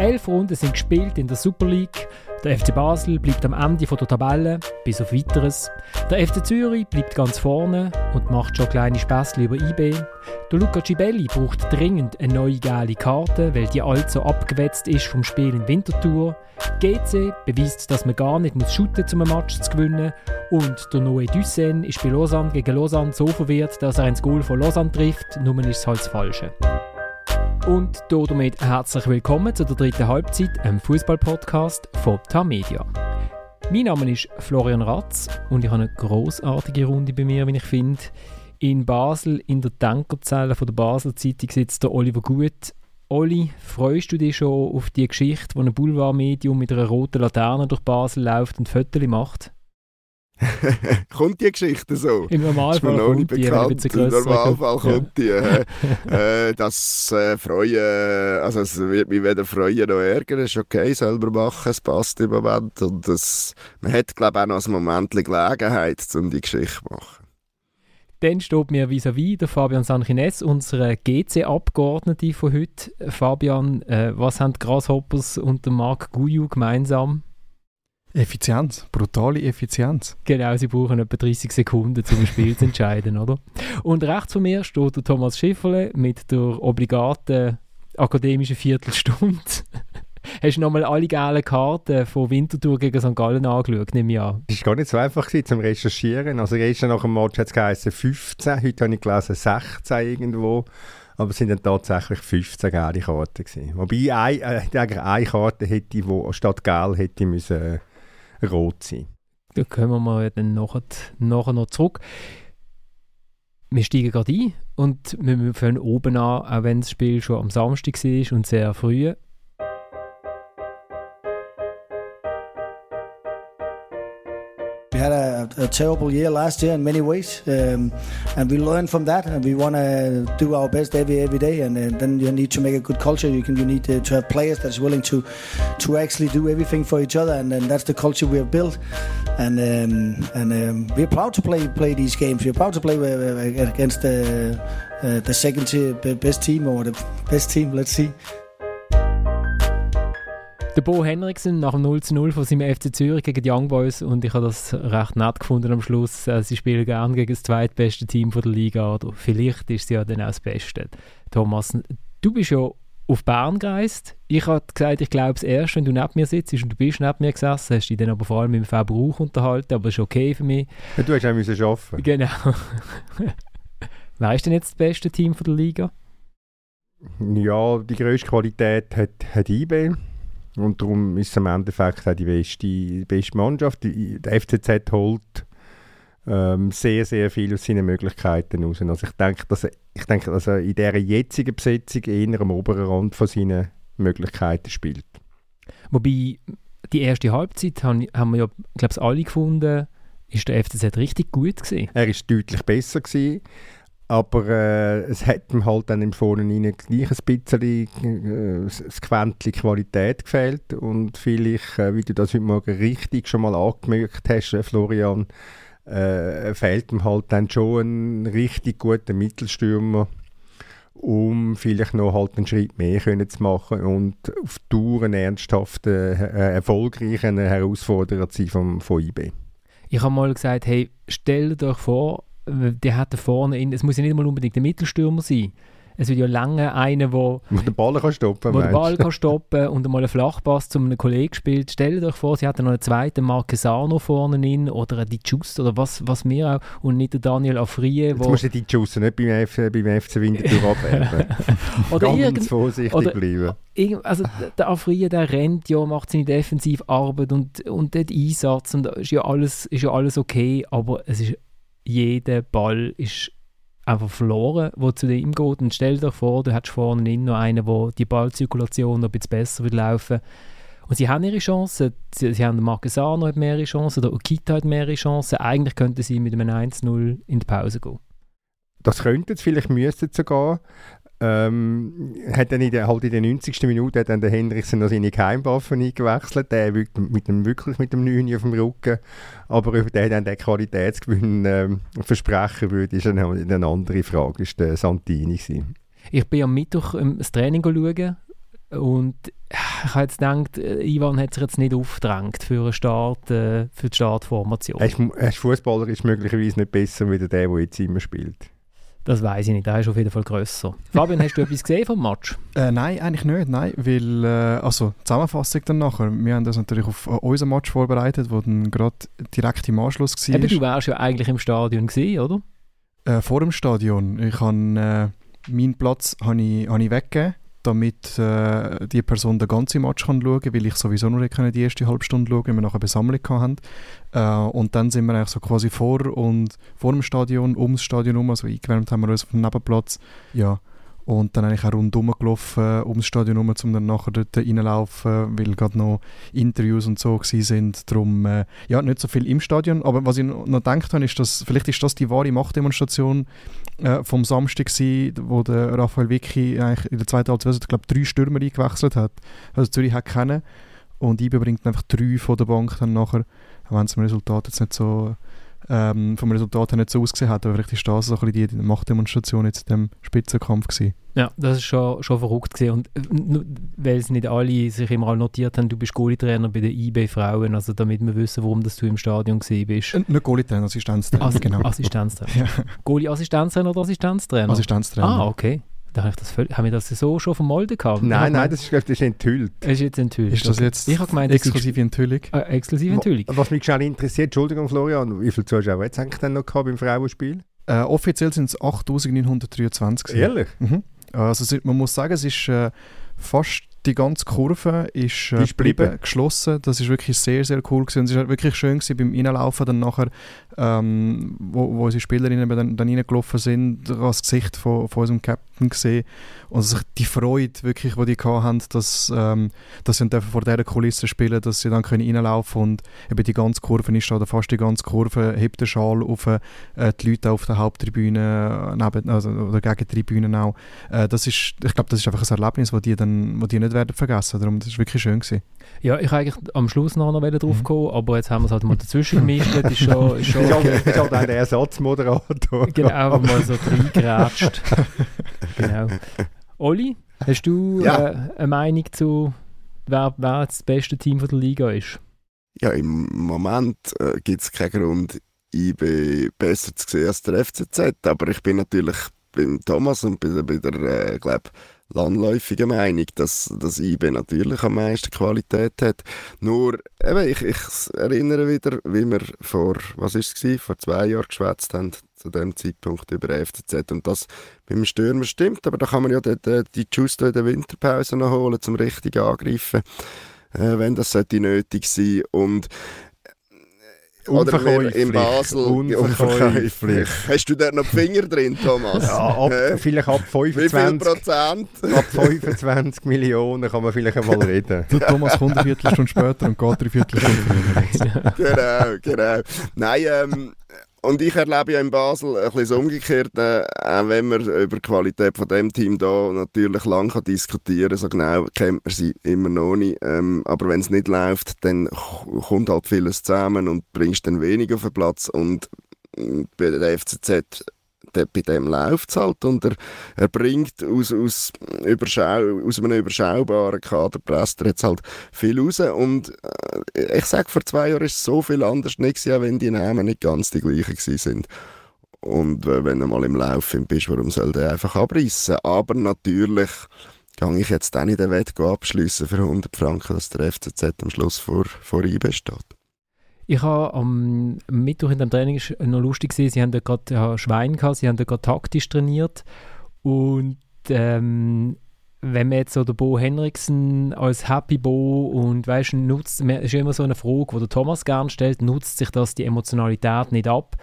Elf Runden sind gespielt in der Super League. Der FC Basel bleibt am Ende der Tabelle, bis auf Weiteres. Der FC Zürich bleibt ganz vorne und macht schon kleine Späßchen über IB. Der Luca Cibelli braucht dringend eine neue geile Karte, weil die allzu abgewetzt ist vom Spiel in Winterthur. GC beweist, dass man gar nicht muss shooten um einen Match zu gewinnen. Und der Noé Dussen ist bei Lausanne gegen Lausanne so verwirrt, dass er ins Goal von Lausanne trifft, nur ist es halt das Falsche. Und damit herzlich willkommen zu der dritten Halbzeit, einem Fußball-Podcast von Tamedia. Mein Name ist Florian Ratz und ich habe eine großartige Runde bei mir, wie ich finde. In Basel, in der Tankerzelle von der Basel Zeitung, sitzt der Oliver Gut. Oli, freust du dich schon auf die Geschichte, wo ein Boulevardmedium mit einer roten Laterne durch Basel läuft und Fotos macht? kommt die Geschichte so? Im Normalfall ist kommt die, bekannt. Im Normalfall kommt die. äh, das äh, freuen, also es wird mich weder freuen noch ärgern. Es ist okay, selber machen, es passt im Moment. Und das, man hat, glaube ich, auch noch ein Moment Gelegenheit, um die Geschichte zu machen. Dann steht mir vis-à-vis der Fabian Sanchines, unser GC-Abgeordnete von heute. Fabian, äh, was haben die Grasshoppers und der Marc Guyu gemeinsam? Effizienz, brutale Effizienz. Genau, sie brauchen etwa 30 Sekunden, um ein Spiel zu entscheiden, oder? Und rechts von mir steht der Thomas Schifferle mit der obligaten akademischen Viertelstunde. Hast du nochmal alle geilen Karten von Winterthur gegen St. Gallen angeschaut, nehme ich an? Es war gar nicht so einfach gewesen, zum Recherchieren. Also gestern nach dem Match hat es 15, heute habe ich gelesen 16 irgendwo. Aber es sind dann tatsächlich 15 geile Karten gewesen. Wobei ein, äh, eine Karte hätte, die statt gel hätte müssen rot sein. Da kommen wir dann nachher, nachher noch zurück. Wir steigen gerade ein und wir fangen oben an, auch wenn das Spiel schon am Samstag war und sehr früh. had a, terrible year last year in many ways, um, and we learned from that, and we want to do our best every every day. And, and, then you need to make a good culture. You can you need to, to have players that's willing to to actually do everything for each other, and, and that's the culture we have built. And um, and um, we're proud to play play these games. We're proud to play uh, against the uh, the second best team or the best team. Let's see. Der Bo Henriksen nach dem 0 zu 0 von seinem FC Zürich gegen die Young Boys und ich habe das recht nett gefunden am Schluss. Äh, sie spielen gerne gegen das zweitbeste Team von der Liga oder vielleicht ist sie ja dann auch das Beste. Thomas, du bist ja auf Bern gereist. Ich habe gesagt, ich glaube es erst, wenn du neben mir sitzt und du bist neben mir gesessen, hast dich dann aber vor allem mit dem Verbrauch unterhalten, aber das ist okay für mich. Ja, du hast auch müssen arbeiten. Genau. Wer ist denn jetzt das beste Team von der Liga? Ja, die grösste Qualität hat, hat IB. Und darum ist es im Endeffekt auch die beste, die beste Mannschaft. Die, der FCZ holt ähm, sehr, sehr viel aus seinen Möglichkeiten raus. Also ich denke, dass er, ich denke, dass er in dieser jetzigen Besetzung eher am oberen Rand von seinen Möglichkeiten spielt. Wobei, die erste Halbzeit haben, haben wir ja, glaube ich, alle gefunden, ist der FCZ richtig gut gewesen. Er ist deutlich besser gewesen. Aber äh, es hat ihm halt dann im Vorhinein gleich ein bisschen äh, das Quäntchen Qualität gefehlt. Und vielleicht, äh, wie du das heute Morgen richtig schon mal angemerkt hast, äh, Florian, äh, fehlt ihm halt dann schon ein richtig guter Mittelstürmer, um vielleicht noch halt einen Schritt mehr können zu machen und auf Tour ein ernsthafter, äh, erfolgreicher Herausforderer zu sein vom, von IB. Ich habe mal gesagt, hey, stell dir vor, der hat da vorne, in, es muss ja nicht mal unbedingt der Mittelstürmer sein. Es wird ja lange einer, der den Ball kann stoppen kann. den Ball kann stoppen und einmal einen Flachpass zu einem Kollegen spielt. Stellt euch vor, sie hat noch einen zweiten Marquesano vorne in oder einen Di Giusto oder was, was wir auch und nicht der Daniel Afrie. Jetzt musst du Di Giusto nicht beim, F, beim FC Winterthur abwerben. oder Ganz vorsichtig oder, bleiben. Also der Afrie, der rennt ja, macht seine Defensivarbeit und, und der Einsatz und ist ja alles, ist ja alles okay, aber es ist jeder Ball ist einfach verloren, der zu ihm geht. Und stell dir vor, du hättest vorne noch einen, wo die Ballzirkulation noch ein bisschen besser wird laufen und sie haben ihre Chancen. Sie, sie haben Marquesano hat mehrere Chancen, der Okita hat mehrere Chancen. Eigentlich könnten sie mit einem 1-0 in die Pause gehen. Das könnte es, vielleicht müsste es sogar. Ähm, hat dann in der, halt in der 90. Minute hat dann der Hendrickson noch seine Geheimwaffe eingewechselt, der mit dem, wirklich mit dem 9 auf dem Rücken. Aber ob der dann den Qualitätsgewinn ähm, versprechen würde, ist eine, eine andere Frage, ist der Santini gewesen. Ich bin am Mittwoch ähm, das Training schauen Und ich habe jetzt gedacht, äh, Ivan hat sich jetzt nicht aufgedrängt für, einen Start, äh, für die Startformation. Er ist Fußballer ist möglicherweise nicht besser wie der, der jetzt immer spielt. Das weiß ich nicht, der ist auf jeden Fall grösser. Fabian, hast du etwas gesehen vom Match? Äh, nein, eigentlich nicht, nein, weil, äh, also Zusammenfassung dann nachher, wir haben das natürlich auf äh, unseren Match vorbereitet, wo dann gerade direkt im Anschluss war. Eben, du wärst ja eigentlich im Stadion gewesen, oder? Äh, vor dem Stadion. Ich habe äh, meinen Platz habe ich, hab ich weggegeben damit äh, die Person den ganzen Match kann schauen kann, weil ich sowieso nur die erste halbe Stunde schauen, weil wir nachher eine Besammlung hatten. Äh, und dann sind wir eigentlich so quasi vor und vor dem Stadion, ums Stadion herum, also eingewärmt haben wir uns auf dem Nebenplatz. Ja, und dann eigentlich auch rundherum gelaufen, ums Stadion herum, um dann nachher dort reinlaufen, weil gerade noch Interviews und so sind. Darum, äh, ja, nicht so viel im Stadion. Aber was ich noch gedacht habe, ist, dass vielleicht ist das die wahre Machtdemonstration äh, vom Samstag gewesen, wo der Raphael Vicky eigentlich in der zweiten Halbzeit, glaube, drei Stürmer eingewechselt hat. Also Zürich hat kennen. Und IBE bringt einfach drei von der Bank dann nachher, wenn es im Resultat jetzt nicht so ähm, vom Resultat her nicht so ausgesehen hat. Aber vielleicht ist das so ein bisschen die Machtdemonstration jetzt in dem Spitzenkampf gewesen. Ja, das ist schon, schon verrückt gewesen. Und äh, weil es nicht alle sich immer notiert haben, du bist Goalie-Trainer bei den IB Frauen, also damit wir wissen, warum das du im Stadion gewesen bist. Äh, nicht Goalie-Trainer, Assistenztrainer. Assi genau. Assistenztrainer. ja. Goalie-Assistenztrainer oder Assistenztrainer? Assistenztrainer. Ah, okay. Da habe ich das völlig, haben wir das so schon vom Molde gehabt? Nein, nein, das ist, das ist enthüllt. Es ist jetzt enthüllt. Ist das jetzt ich gemeint, exklusive Enthüllung? Äh, exklusive Enthüllung. Was mich schon interessiert, Entschuldigung Florian, wie viele Zuschauer hat es eigentlich denn noch gehabt beim Frauenspiel? Äh, offiziell sind es 8923. Ehrlich? Mhm. Also man muss sagen, es ist äh, fast die ganze Kurve ist, äh, ist geblieben. geschlossen. Das ist wirklich sehr, sehr cool gewesen. Und es war wirklich schön gewesen, beim Reinlaufen dann nachher, ähm, wo, wo unsere Spielerinnen dann, dann reingelaufen sind, das Gesicht von, von unserem Captain gesehen und sich die Freude wirklich, die die hatten, dass, ähm, dass sie vor dieser Kulisse spielen, dass sie dann können reinlaufen und eben die ganze Kurve ist da, oder fast die ganze Kurve, hebt den Schal auf äh, die Leute auf der Haupttribüne, neben, also, oder gegen die Tribünen auch. Äh, das ist, ich glaube, das ist einfach ein Erlebnis, das die, dann, wo die nicht werden vergessen. Darum, das war wirklich schön. Gewesen. Ja, ich wollte eigentlich am Schluss noch, noch drauf mhm. kommen, aber jetzt haben wir es halt mal dazwischen gemischt. Das ist schon, ist schon okay. ist halt ein Ersatzmoderator. Genau, einfach mal so reingeratscht. genau. Olli, hast du ja. äh, eine Meinung zu, wer, wer das beste Team der Liga ist? Ja, im Moment äh, gibt es keinen Grund, IB besser zu sehen als der FCZ, aber ich bin natürlich beim Thomas und bei, bei der, äh, glaube landläufige Meinung, dass das IB natürlich am meisten Qualität hat. Nur, eben, ich, ich erinnere wieder, wie wir vor, was ist es, vor zwei Jahren geschwätzt haben, zu dem Zeitpunkt über FCZ. Und das beim Stürmer stimmt, aber da kann man ja die, die, die Justo in der Winterpause noch holen, zum richtigen Angreifen, äh, wenn das sollte nötig sein. Und oder in Basel. Unverkäuflich. Hast du da noch Finger drin, Thomas? Ja, ab, vielleicht ab 25. Wie viel Prozent? Ab 25 Millionen kann man vielleicht einmal reden. Der Thomas kommt eine Viertelstunde später und geht eine Viertelstunde Genau, genau. Nein, ähm, und ich erlebe ja in Basel ein bisschen das Umgekehrte, auch wenn man über die Qualität von dem Team da natürlich lang kann diskutieren so genau kennt man sie immer noch nicht. Ähm, aber wenn es nicht läuft, dann kommt halt vieles zusammen und bringst dann wenig auf den Platz. Und bei der FCZ bei dem läuft es halt und er, er bringt aus, aus, Überschau, aus einem überschaubaren Kader, presst er jetzt halt viel raus und äh, ich sage, vor zwei Jahren ist so viel anders nicht gewesen, wenn die Namen nicht ganz die gleichen sind. Und äh, wenn du mal im Lauf bist, warum soll der einfach abreißen? Aber natürlich kann ich jetzt auch nicht den Wett abschließen für 100 Franken, dass der FCZ am Schluss vor, vor IB steht. Ich habe am Mittwoch in dem Training noch lustig gesehen, sie haben da gerade ja, Schwein gehabt, sie haben gerade taktisch trainiert und ähm, wenn man jetzt so den Bo Henriksen als Happy Bo und weißt, nutzt, ist immer so eine Frage, die der Thomas gern stellt, nutzt sich das die Emotionalität nicht ab?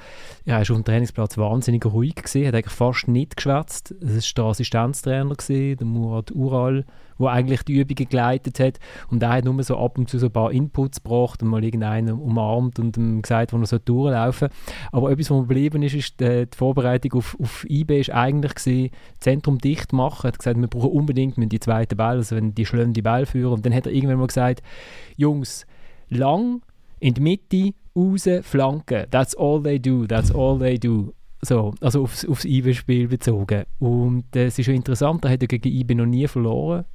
Er war auf dem Trainingsplatz wahnsinnig ruhig gesehen, hat eigentlich fast nicht geschwätzt. Es war der Assistenztrainer gewesen, der Murat Ural wo eigentlich die Übungen geleitet hat. Und er hat nur so ab und zu so ein paar Inputs gebracht und mal irgendeinen umarmt und ihm gesagt, wo er so durchlaufen Aber etwas, was geblieben ist, ist die, äh, die Vorbereitung auf, auf IB ist eigentlich gewesen, Zentrum dicht machen. Er hat gesagt, wir brauchen unbedingt die zweiten Ball, also wenn die schlönen die Ball führen. Und dann hat er irgendwann mal gesagt, Jungs, lang in die Mitte, raus, Flanken. That's all they do, that's all they do. So, also aufs, aufs IB-Spiel bezogen. Und äh, es ist schon interessant, er hat ja gegen IB noch nie verloren.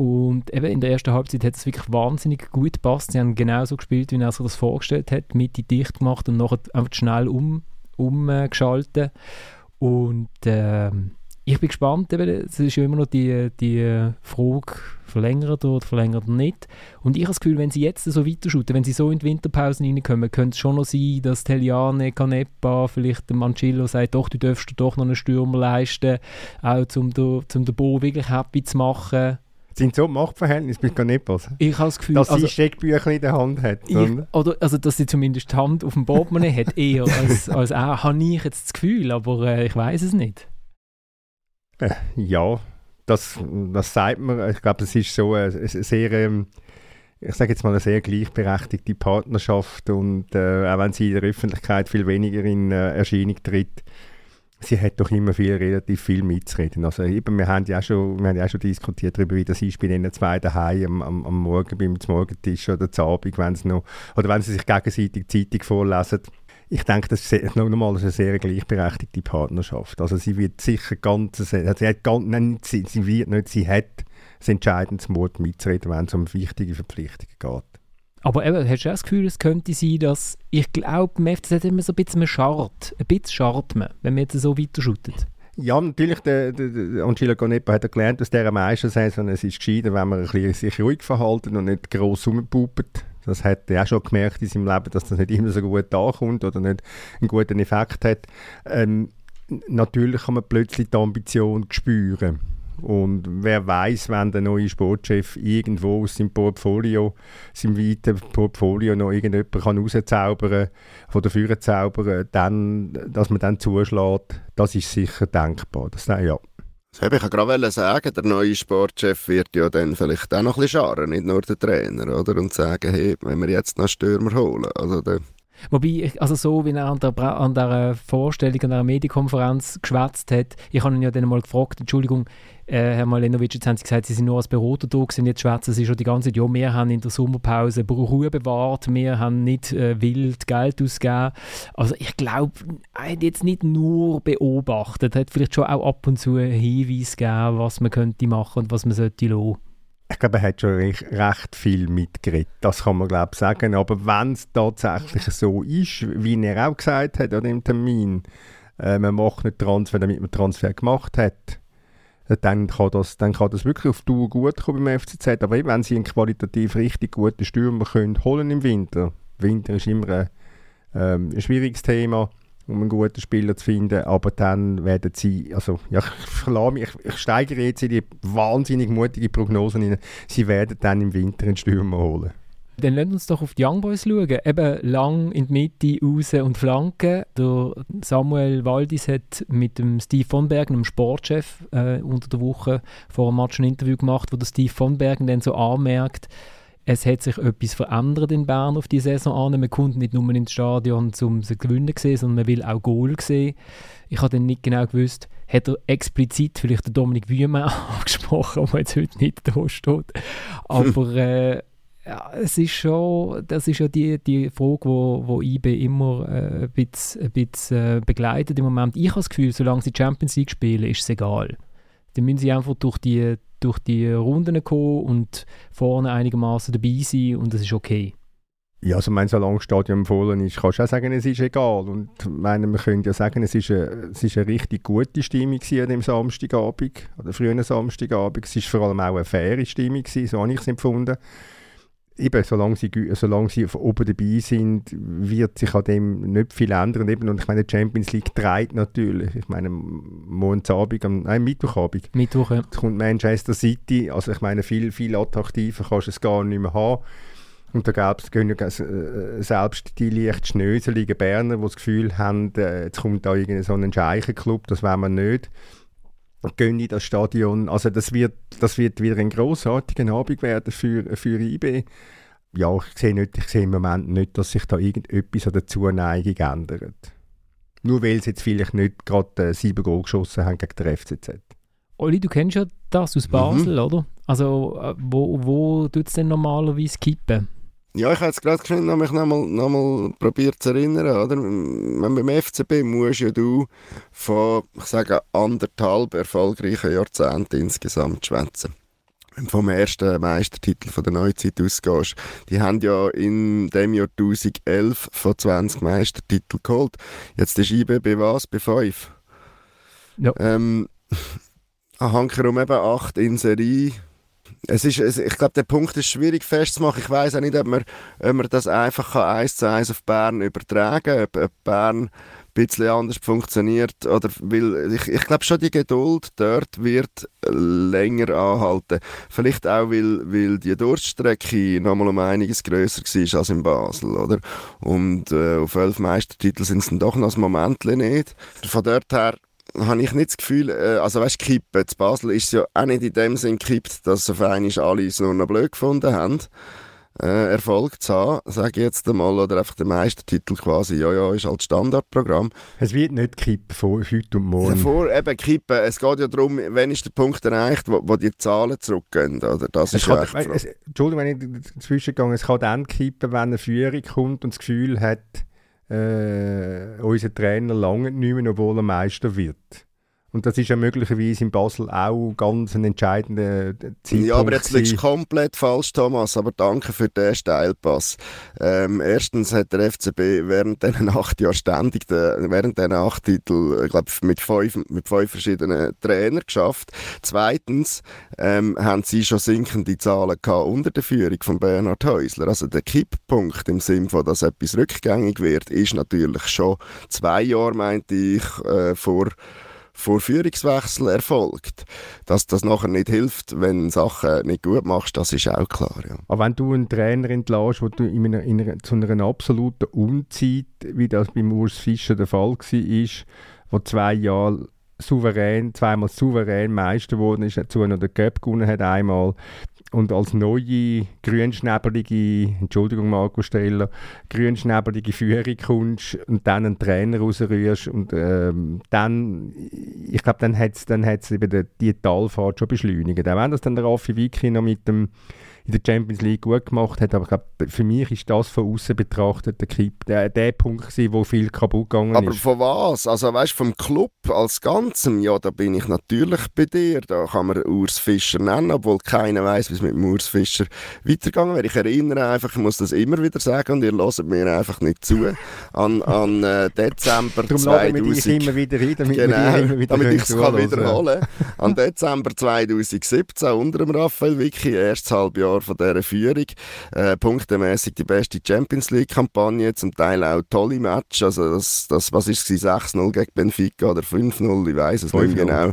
Und eben in der ersten Halbzeit hat es wirklich wahnsinnig gut gepasst. Sie haben genauso gespielt, wie er sich das vorgestellt hat, Mitte dicht gemacht und nachher einfach schnell um, umgeschaltet. Und ähm, ich bin gespannt, es ist ja immer noch die, die Frage, verlängert oder verlängert nicht. Und ich habe das Gefühl, wenn sie jetzt so weiterschuten, wenn sie so in die Winterpause reinkommen, könnte es schon noch sein, dass Teliane, Canepa, vielleicht der Mancillo sagt, doch, du darfst dir doch noch einen Stürmer leisten, auch um den, um den Bo wirklich happy zu machen. Sind so Machtverhältnisse mit Canepas? Ich habe das Gefühl, dass also, sie Steckbücher in der Hand hat. Ich, oder also, dass sie zumindest die Hand auf dem Portemonnaie hat, eher als, als auch, habe ich jetzt das Gefühl, aber äh, ich weiß es nicht. Äh, ja, das, das sagt man. Ich glaube, es ist so eine, eine sehr, ähm, ich sage jetzt mal, eine sehr gleichberechtigte Partnerschaft und äh, auch wenn sie in der Öffentlichkeit viel weniger in äh, Erscheinung tritt, sie hat doch immer viel, relativ viel mitzureden. Also eben, wir haben ja auch schon, wir haben ja auch schon diskutiert darüber, wie das ist bei den zwei daheim am, am, am Morgen beim Morgentisch oder zu Abend, wenn sie noch, oder wenn sie sich gegenseitig die Zeitung vorlesen ich denke, das ist nochmal eine sehr gleichberechtigte Partnerschaft. Also sie wird sicher ganz, also sie, hat ganz nein, sie, sie wird nicht, sie hat das entscheidende Mut mitzureden, wenn es um wichtige Verpflichtungen geht. Aber eben, hast du das Gefühl, es könnte sein, dass, ich glaube, im FCZ hat immer so ein bisschen Schart, ein bisschen schart wenn man jetzt so weiter shootet. Ja, natürlich, der, der, der Angelo Ganepa hat gelernt aus dieser Meistersaison, es ist gescheiter, wenn man ein sich ruhig verhalten und nicht gross rumpupert. Das hat er auch schon gemerkt in seinem Leben, dass das nicht immer so gut ankommt oder nicht einen guten Effekt hat. Ähm, natürlich kann man plötzlich die Ambition spüren. Und wer weiß, wenn der neue Sportchef irgendwo aus seinem Portfolio, seinem weiten Portfolio noch irgendjemand kann rauszaubern kann, von der Führer zaubern, dann, dass man dann zuschlägt, das ist sicher denkbar. Das, ja. Das ich gerade sagen, der neue Sportchef wird ja dann vielleicht auch noch ein bisschen scharen, nicht nur der Trainer, oder? Und sagen, hey, wenn wir jetzt noch Stürmer holen, also der Wobei, also so wie er an der, an der Vorstellung, an der Medienkonferenz geschwätzt hat, ich habe ihn ja dann mal gefragt, Entschuldigung, äh, Herr Malenovic, jetzt haben Sie gesagt, Sie sind nur als Berater da gewesen, jetzt schwätzen Sie schon die ganze Zeit, ja, wir haben in der Sommerpause Ruhe bewahrt, wir haben nicht äh, wild Geld ausgegeben. Also ich glaube, er hat jetzt nicht nur beobachtet, er hat vielleicht schon auch ab und zu einen Hinweis gegeben, was man könnte machen und was man sollte lassen. Ich glaube, er hat schon recht, recht viel mitgeredet, das kann man glaube ich sagen. Aber wenn es tatsächlich so ist, wie er auch gesagt hat an dem Termin, äh, man macht nicht Transfer, damit man Transfer gemacht hat, dann kann das, dann kann das wirklich auf Dauer gut kommen beim FCZ. Aber eben, wenn sie einen qualitativ richtig guten Stürmer können holen im Winter, Winter ist immer ein, ähm, ein schwieriges Thema, um einen guten Spieler zu finden, aber dann werden sie, also ja, ich, ich, ich steigere jetzt in die wahnsinnig mutige Prognosen rein, sie werden dann im Winter einen Stürmer holen. Dann lasst uns doch auf die Young Boys schauen. Eben lang in die Mitte, raus und Flanken. Der Samuel Waldis hat mit dem Steve von Bergen, dem Sportchef, äh, unter der Woche vor dem Match ein Interview gemacht, wo der Steve von Bergen dann so anmerkt, es hat sich etwas verändert in Bern auf die Saison an. Man kommt nicht nur ins Stadion, um zu gewinnen, sehen, sondern man will auch Goal sehen. Ich habe dann nicht genau gewusst, hat er explizit vielleicht den Dominik Wühmann angesprochen, der jetzt heute nicht da steht. Aber äh, ja, es ist schon, das ist ja die, die Frage, wo, wo IB immer äh, ein bisschen, ein bisschen äh, begleitet im Moment. Ich habe das Gefühl, solange sie Champions League spielen, ist es egal. Dann müssen sie einfach durch die, durch die Runden kommen und vorne einigermaßen dabei sein und das ist okay. Ja, also mein, solange das Stadion voll ist, kannst du auch sagen, es ist egal. Und meine, wir können ja sagen, es ist eine, es ist eine richtig gute Stimmung an dem Samstagabend, oder frühen Samstagabend. Es war vor allem auch eine faire Stimmung, so habe ich es empfunden eben, solange sie, solange sie oben dabei sind, wird sich an dem nicht viel ändern. Eben, und ich meine, die Champions League treibt natürlich. Ich meine, Montagabend, am, nein, Mittwochabend. Mittwoch, ja. kommt Manchester City. Also ich meine, viel, viel attraktiver kannst du es gar nicht mehr haben. Und da gab es äh, selbst die leicht schnöseligen Berner, die das Gefühl haben, äh, jetzt kommt da irgendein so ein Scheichenclub, das wollen wir nicht gehen in das Stadion. Also das wird, das wird wieder ein großartiger Abend werden für, für IB. Ja, ich sehe, nicht, ich sehe im Moment nicht, dass sich da irgendetwas an der Zuneigung ändert. Nur weil sie jetzt vielleicht nicht gerade äh, sieben Goal geschossen haben gegen den FCZ. Oli, du kennst ja das aus Basel, mhm. oder? Also äh, wo, wo tut es denn normalerweise kippen? Ja, ich habe jetzt gerade noch mich nochmal noch mal probiert zu erinnern, oder? Wenn beim FCB musst ja du von, ich sage, anderthalb erfolgreichen Jahrzehnten insgesamt schwätzen. vom ersten Meistertitel von der Neuzeit ausgehst. Die haben ja in dem Jahr 1011 von 20 Meistertiteln geholt. Jetzt ist IB bei was? Bei 5? Ja. Ähm, Hankerum eben 8 in Serie. Es ist, es, ich glaube, der Punkt ist schwierig festzumachen. Ich weiß auch nicht, ob man, ob man das einfach eins zu eins auf Bern übertragen kann. Ob, ob Bern ein bisschen anders funktioniert. Oder weil ich, ich glaube schon, die Geduld dort wird länger anhalten. Vielleicht auch, weil, weil die Durststrecke nochmal um einiges grösser war als in Basel. Oder? Und äh, auf elf Meistertitel sind es dann doch noch ein Moment nicht. Von dort her habe ich nicht das Gefühl, äh, also weißt du, kippen. In Basel ist es ja auch nicht in dem Sinn gekippt, dass auf einmal alle es nur noch blöd gefunden haben äh, Erfolg zu haben, sage ich jetzt einmal, oder einfach der Meistertitel quasi, ja, ja, ist halt Standardprogramm. Es wird nicht kippen vor heute und morgen. Vor eben kippen, es geht ja darum, wann ist der Punkt erreicht, wo, wo die Zahlen zurückgehen, oder? Das es ist kann, ja es, Entschuldigung, wenn ich dazwischen gehe, es kann dann kippen, wenn eine Führung kommt und das Gefühl hat, äh, unser Trainer lange nicht mehr, obwohl er Meister wird. Und das ist ja möglicherweise in Basel auch ganz ein entscheidender Zeitpunkt. Ja, aber jetzt liegst du komplett falsch, Thomas. Aber danke für den Steilpass. Ähm, erstens hat der FCB während diesen acht Jahren ständig, den, während diesen acht Titel, ich glaube, mit fünf, mit fünf verschiedenen Trainern geschafft. Zweitens ähm, haben sie schon sinkende Zahlen gehabt unter der Führung von Bernhard Häusler. Also der Kipppunkt im Sinne von, dass etwas rückgängig wird, ist natürlich schon zwei Jahre, meinte ich, äh, vor vor Führungswechsel erfolgt. Dass das nachher nicht hilft, wenn Sachen nicht gut machst, das ist auch klar. Ja. Aber wenn du einen Trainer entlässt, wo du in einer, in einer, zu einer absoluten Unzeit, wie das beim Urs Fischer der Fall war, wo zwei Jahre souverän, zweimal souverän Meister geworden ist, dazu noch den Cup gewonnen hat einmal, und als neue grünschnäbelige, Entschuldigung Marco Streller, grünschnäbelige Führung kommst und dann einen Trainer rausrührst und ähm, dann, ich glaube, dann hat es dann hat's eben die, Talfahrt schon beschleunigt. Auch wenn das dann der Raffi Vicky noch mit dem in der Champions League gut gemacht hat. Aber ich glaube, für mich ist das von außen betrachtet der, Kipp, der, der Punkt gewesen, wo viel kaputt gegangen aber ist. Aber von was? Also weißt du, vom Club als Ganzem, ja, da bin ich natürlich bei dir. Da kann man Urs Fischer nennen, obwohl keiner weiß, wie es mit dem Urs Fischer weitergegangen wäre. Ich erinnere einfach, ich muss das immer wieder sagen und ihr hört mir einfach nicht zu, an, an äh, Dezember Darum 2000. ich immer wieder rein, damit genau, immer wieder damit ich es wiederholen An Dezember 2017 unter dem Raphael Vicky, erstes Halbjahr Jahr von dieser Führung. Äh, punktemäßig die beste Champions League-Kampagne, zum Teil auch tolle Matches. Also das, das was ist es, 6-0 gegen Benfica oder 5-0, ich weiß es nicht genau.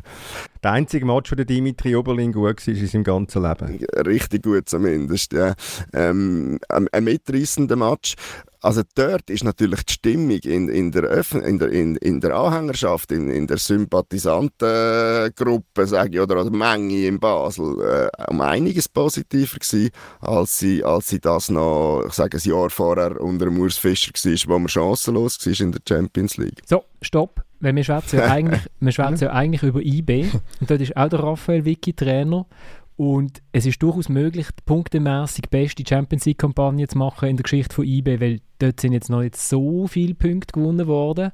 Der einzige Match, wo der Dimitri Oberlin gut war, ist in seinem ganzen Leben. Richtig gut zumindest, ja. Ähm, ein, ein mitreissender Match. Also dort ist natürlich die Stimmung in, in, der, Öffn in, der, in, in der Anhängerschaft, in, in der Sympathisantengruppe, sage ich, oder, oder Menge in Basel, äh, um einiges positiver gewesen, als sie, als sie das noch, ich sage, ein Jahr vorher unter dem Urs Fischer war, wo man chancenlos war in der Champions League. So, stopp. Weil wir schwätzen ja eigentlich, wir schwätzen ja eigentlich über IB und dort ist auch der Raphael Vicky Trainer und es ist durchaus möglich, die punktemässig beste Champions League-Kampagne zu machen in der Geschichte von IB, weil dort sind jetzt noch nicht so viele Punkte gewonnen worden.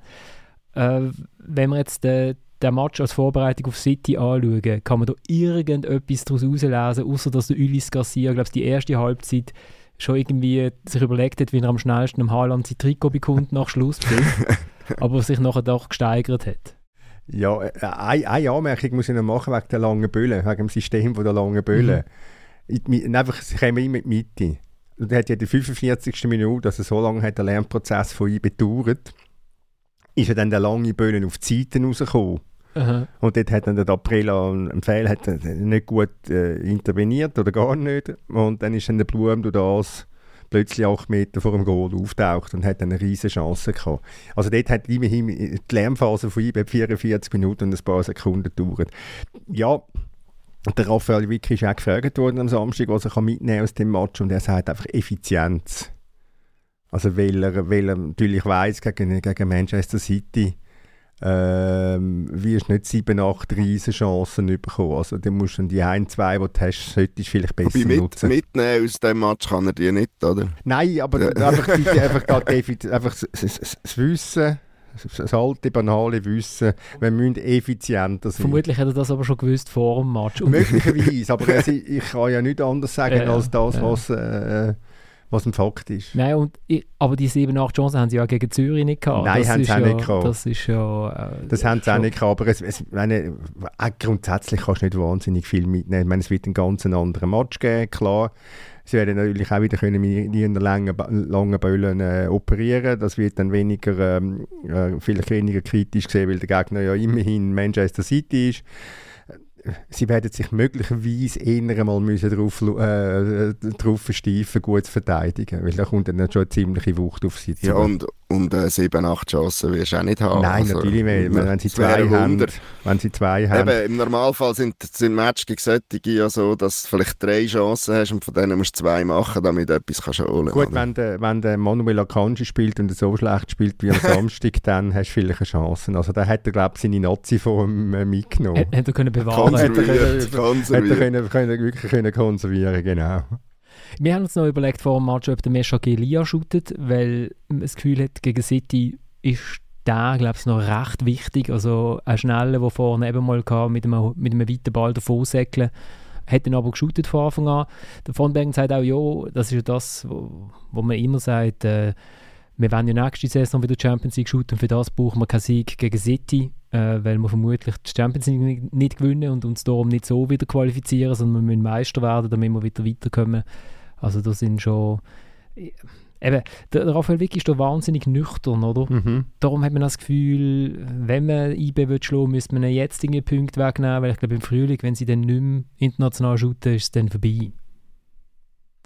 Äh, wenn wir jetzt den, den Match als Vorbereitung auf City anschauen, kann man da irgendetwas daraus herauslesen, außer dass der Ulis Garcia, glaube ich, die erste Halbzeit schon irgendwie sich überlegt hat, wie er am schnellsten am Haaland sein Trikot bekommt nach Schlusspfiff, aber sich nachher doch gesteigert hat. Ja, äh, eine, eine Anmerkung muss ich noch machen wegen der langen Bölle, wegen dem System von der langen Bölle. Mhm. Einfach, sie kommen immer in die Mitte. Und er hat ja die 45. Minute, also so lange hat der Lernprozess von ihm gedauert, ist ja dann der lange Böllen auf die Seiten rausgekommen. Aha. Und dort hat dann der April am Fehl hat nicht gut äh, interveniert oder gar nicht. Und dann ist dann der Blum durch das plötzlich acht Meter vor dem Goal auftaucht und hat eine riesige Chance gehabt. Also dort hat immerhin die Lärmphase von ihm 44 Minuten und ein paar Sekunden gedauert. Ja, der Raphael Vicky ist auch gefragt worden am Samstag, was er mitnehmen aus dem Match und er sagt einfach Effizienz. Also weil er, weil er natürlich weiss, gegen, gegen Manchester City ähm, wirst nicht sieben, acht Riesenchancen bekommen. Also du musst dann die ein, zwei, die du hast, solltest vielleicht besser mit, nutzen. Mitnehmen aus dem Match kann er die nicht, oder? Nein, aber einfach, einfach, da, einfach das, das Wissen, Das alte, banale Wissen, wir müssen effizienter sein. Vermutlich hat er das aber schon gewusst vor dem Match. Möglicherweise, aber es, ich kann ja nichts anderes sagen ja, als das, ja. was... Äh, was ein Fakt ist. Nein, und aber die 7, 8 Chancen haben sie ja gegen Zürich nicht gehabt. Nein, das haben sie auch ja, nicht gehabt. Das ist ja... Äh, das haben sie auch nicht gehabt, aber es, es, meine, grundsätzlich kannst du nicht wahnsinnig viel mitnehmen. Ich meine, es wird einen ganz anderen Match geben, klar. Sie werden natürlich auch wieder können mit ihren langen, langen Böllen äh, operieren. Das wird dann weniger, ähm, äh, vielleicht weniger kritisch gesehen, weil der Gegner ja immerhin Manchester City ist sie werden sich möglicherweise eher einmal müssen drauf, äh, drauf versteifen, gut zu verteidigen, weil da kommt dann schon eine ziemliche Wucht auf sie zu. Ja, und, und äh, 7, 8 Chancen wirst du auch nicht haben. Nein, also, natürlich nicht. Wenn, wenn, sie zwei haben, wenn sie zwei haben. Eben, Im Normalfall sind, sind Matches gegen solche ja so, dass du vielleicht drei Chancen hast und von denen musst du zwei machen, damit du etwas kannst holen kannst. Gut, wenn der, wenn der Manuel Akanji spielt und er so schlecht spielt wie am Samstag, dann hast du vielleicht eine Chance. Also da hat er, glaube ich, seine Nazi-Form äh, mitgenommen. Hätte er können bewahren. Hätte er können, konservieren. Hätte er können, wirklich können konservieren genau. Wir haben uns noch überlegt vor dem Match, ob der Mesha Gelia shootet, weil man das Gefühl hat, gegen City ist der, glaube ich, noch recht wichtig. Also ein Schneller, der vorne eben mal kann, mit einem, mit einem weiten Ball davon säckeln hat ihn aber geshootet von Anfang an. Der Von Bergen sagt auch, ja, das ist ja das, wo man immer sagt, äh, wir wollen ja nächste Saison wieder Champions League shooten, für das brauchen wir keinen Sieg gegen City, äh, weil wir vermutlich die Champions League nicht, nicht gewinnen und uns darum nicht so wieder qualifizieren, sondern wir müssen Meister werden, damit wir wieder weiterkommen. Also das sind schon... Eben, der, der Raphael Wick ist da wahnsinnig nüchtern, oder? Mhm. Darum hat man das Gefühl, wenn man IB will schlagen, müsste man jetzt irgendwie Punkte wegnehmen, weil ich glaube im Frühling, wenn sie dann nicht mehr international shooten, ist es dann vorbei.